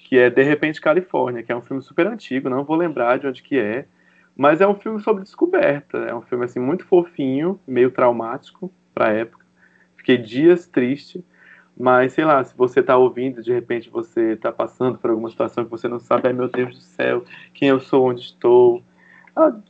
que é De Repente Califórnia, que é um filme super antigo, não vou lembrar de onde que é, mas é um filme sobre descoberta, é um filme assim muito fofinho, meio traumático para a época. Fiquei dias triste, mas sei lá, se você está ouvindo, de repente você está passando por alguma situação que você não sabe, ai meu Deus do céu, quem eu sou, onde estou,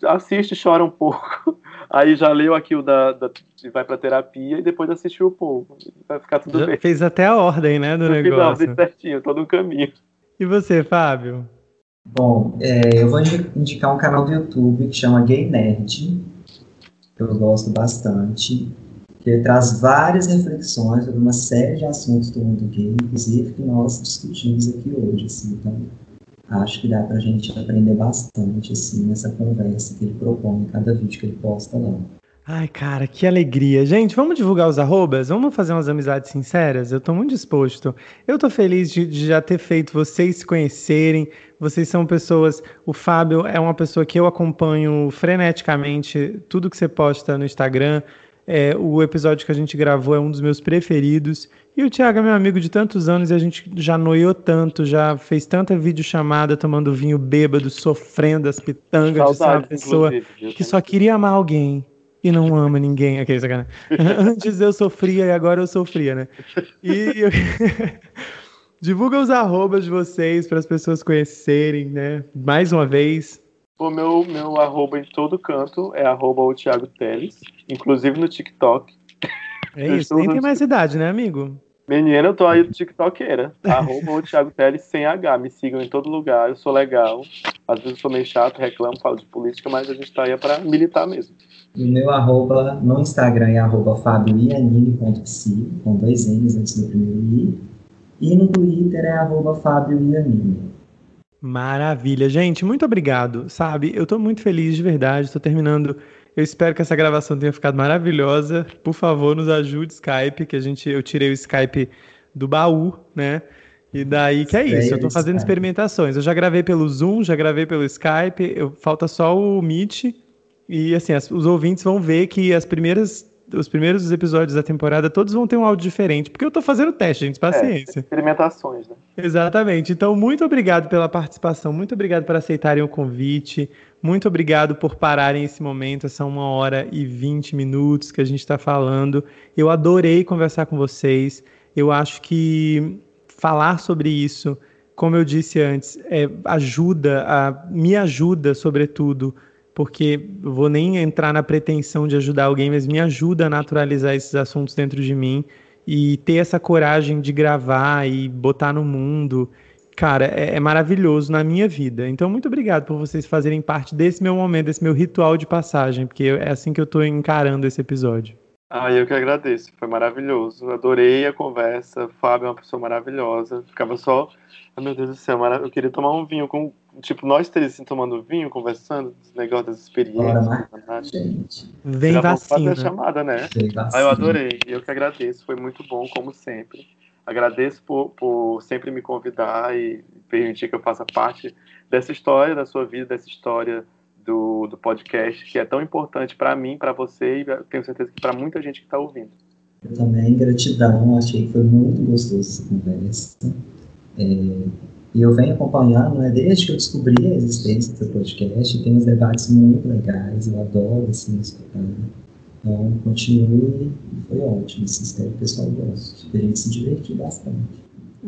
assiste, chora um pouco, aí já leu aqui o da, da vai para terapia e depois assistiu o povo, vai ficar tudo já bem. Fez até a ordem, né, do negócio. Fiz a ordem certinho, todo um caminho. E você, Fábio? Bom, é, eu vou indicar um canal do YouTube que chama Gay Nerd, que eu gosto bastante, ele traz várias reflexões sobre uma série de assuntos do mundo gay, inclusive que nós discutimos aqui hoje, assim, então acho que dá pra gente aprender bastante, assim, nessa conversa que ele propõe em cada vídeo que ele posta lá. Ai, cara, que alegria. Gente, vamos divulgar os arrobas? Vamos fazer umas amizades sinceras? Eu tô muito disposto. Eu tô feliz de, de, já ter feito vocês se conhecerem. Vocês são pessoas. O Fábio é uma pessoa que eu acompanho freneticamente. Tudo que você posta no Instagram. É, o episódio que a gente gravou é um dos meus preferidos. E o Thiago é meu amigo de tantos anos e a gente já noiou tanto, já fez tanta videochamada tomando vinho bêbado, sofrendo as pitangas de ser uma pessoa que só queria amar alguém e não ama ninguém. Aqui, sacana. Antes eu sofria e agora eu sofria, né? E eu... divulga os arrobas de vocês para as pessoas conhecerem, né? Mais uma vez. O meu, meu arroba em todo canto é arroba o Thiago Teles, inclusive no TikTok. É isso, nem tem mais idade, né, amigo? Menina, eu tô aí do TikTokeira. Arroba o Thiago Teles sem H. Me sigam em todo lugar, eu sou legal. Às vezes eu sou meio chato, reclamo, falo de política, mas a gente tá aí pra militar mesmo. O meu arroba no Instagram é arroba fabioianini.psi, com dois N's antes do primeiro I. E no Twitter é arroba fabioianini. Maravilha, gente, muito obrigado, sabe? Eu tô muito feliz de verdade, tô terminando eu espero que essa gravação tenha ficado maravilhosa. Por favor, nos ajude Skype, que a gente eu tirei o Skype do baú, né? E daí que é isso, eu estou fazendo experimentações. Eu já gravei pelo Zoom, já gravei pelo Skype, eu, falta só o Meet. E assim, as, os ouvintes vão ver que as primeiras os primeiros episódios da temporada, todos vão ter um áudio diferente, porque eu tô fazendo teste, gente, paciência. É, experimentações, né? Exatamente. Então, muito obrigado pela participação, muito obrigado por aceitarem o convite. Muito obrigado por pararem esse momento. São uma hora e vinte minutos que a gente está falando. Eu adorei conversar com vocês. Eu acho que falar sobre isso, como eu disse antes, é, ajuda, a, me ajuda, sobretudo, porque eu vou nem entrar na pretensão de ajudar alguém, mas me ajuda a naturalizar esses assuntos dentro de mim e ter essa coragem de gravar e botar no mundo cara, é, é, maravilhoso na minha vida. Então, muito obrigado por vocês fazerem parte desse meu momento, desse meu ritual de passagem, porque é assim que eu estou encarando esse episódio. Ah, eu que agradeço, foi maravilhoso. Adorei a conversa. Fábio é uma pessoa maravilhosa. Ficava só, oh, meu Deus do céu, eu queria tomar um vinho com, tipo, nós três assim, tomando vinho, conversando, dos negócios das experiências. Bora, gente. Vem Já vacina. fazer a chamada, né? Ah, eu adorei. Eu que agradeço, foi muito bom, como sempre. Agradeço por, por sempre me convidar e permitir que eu faça parte dessa história da sua vida, dessa história do, do podcast, que é tão importante para mim, para você e tenho certeza que para muita gente que está ouvindo. Eu também, gratidão, achei que foi muito gostoso essa conversa. É, e eu venho acompanhando, né, desde que eu descobri a existência desse podcast, tem uns debates muito legais, eu adoro assim, escutar. Então, continue, foi ótimo. Assim, espero que o pessoal goste. A gente se divertiu bastante.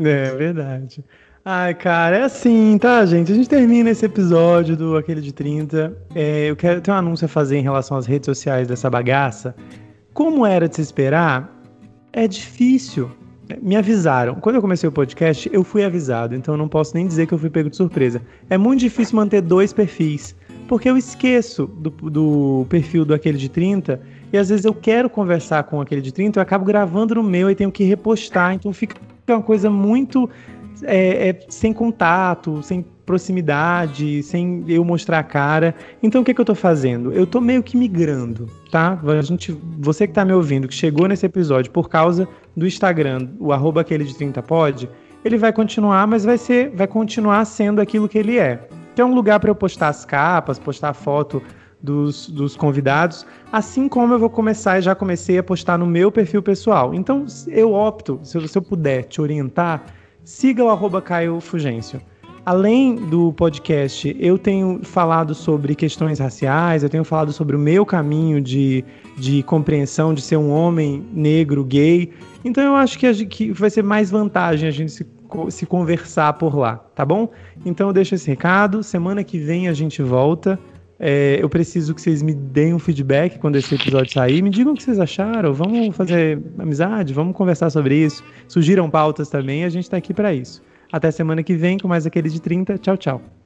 É verdade. Ai, cara, é assim, tá, gente? A gente termina esse episódio do Aquele de 30. É, eu quero ter um anúncio a fazer em relação às redes sociais dessa bagaça. Como era de se esperar, é difícil. Me avisaram. Quando eu comecei o podcast, eu fui avisado, então eu não posso nem dizer que eu fui pego de surpresa. É muito difícil manter dois perfis, porque eu esqueço do, do perfil do Aquele de 30 e às vezes eu quero conversar com aquele de 30, eu acabo gravando no meu e tenho que repostar. Então fica uma coisa muito é, é, sem contato, sem proximidade, sem eu mostrar a cara. Então o que, que eu tô fazendo? Eu tô meio que migrando, tá? A gente, você que tá me ouvindo, que chegou nesse episódio por causa do Instagram, o arroba aquele de 30 pode, ele vai continuar, mas vai ser, vai continuar sendo aquilo que ele é. Que é um lugar para eu postar as capas, postar foto dos, dos convidados, assim como eu vou começar e já comecei a postar no meu perfil pessoal. Então, eu opto, se se eu puder te orientar, siga o arroba Caio Fugêncio. Além do podcast, eu tenho falado sobre questões raciais, eu tenho falado sobre o meu caminho de, de compreensão de ser um homem negro, gay. Então eu acho que, a, que vai ser mais vantagem a gente se, se conversar por lá, tá bom? Então eu deixo esse recado. Semana que vem a gente volta. É, eu preciso que vocês me deem um feedback quando esse episódio sair. Me digam o que vocês acharam. Vamos fazer amizade, vamos conversar sobre isso. Sugiram pautas também, a gente está aqui para isso. Até semana que vem com mais aquele de 30. Tchau, tchau.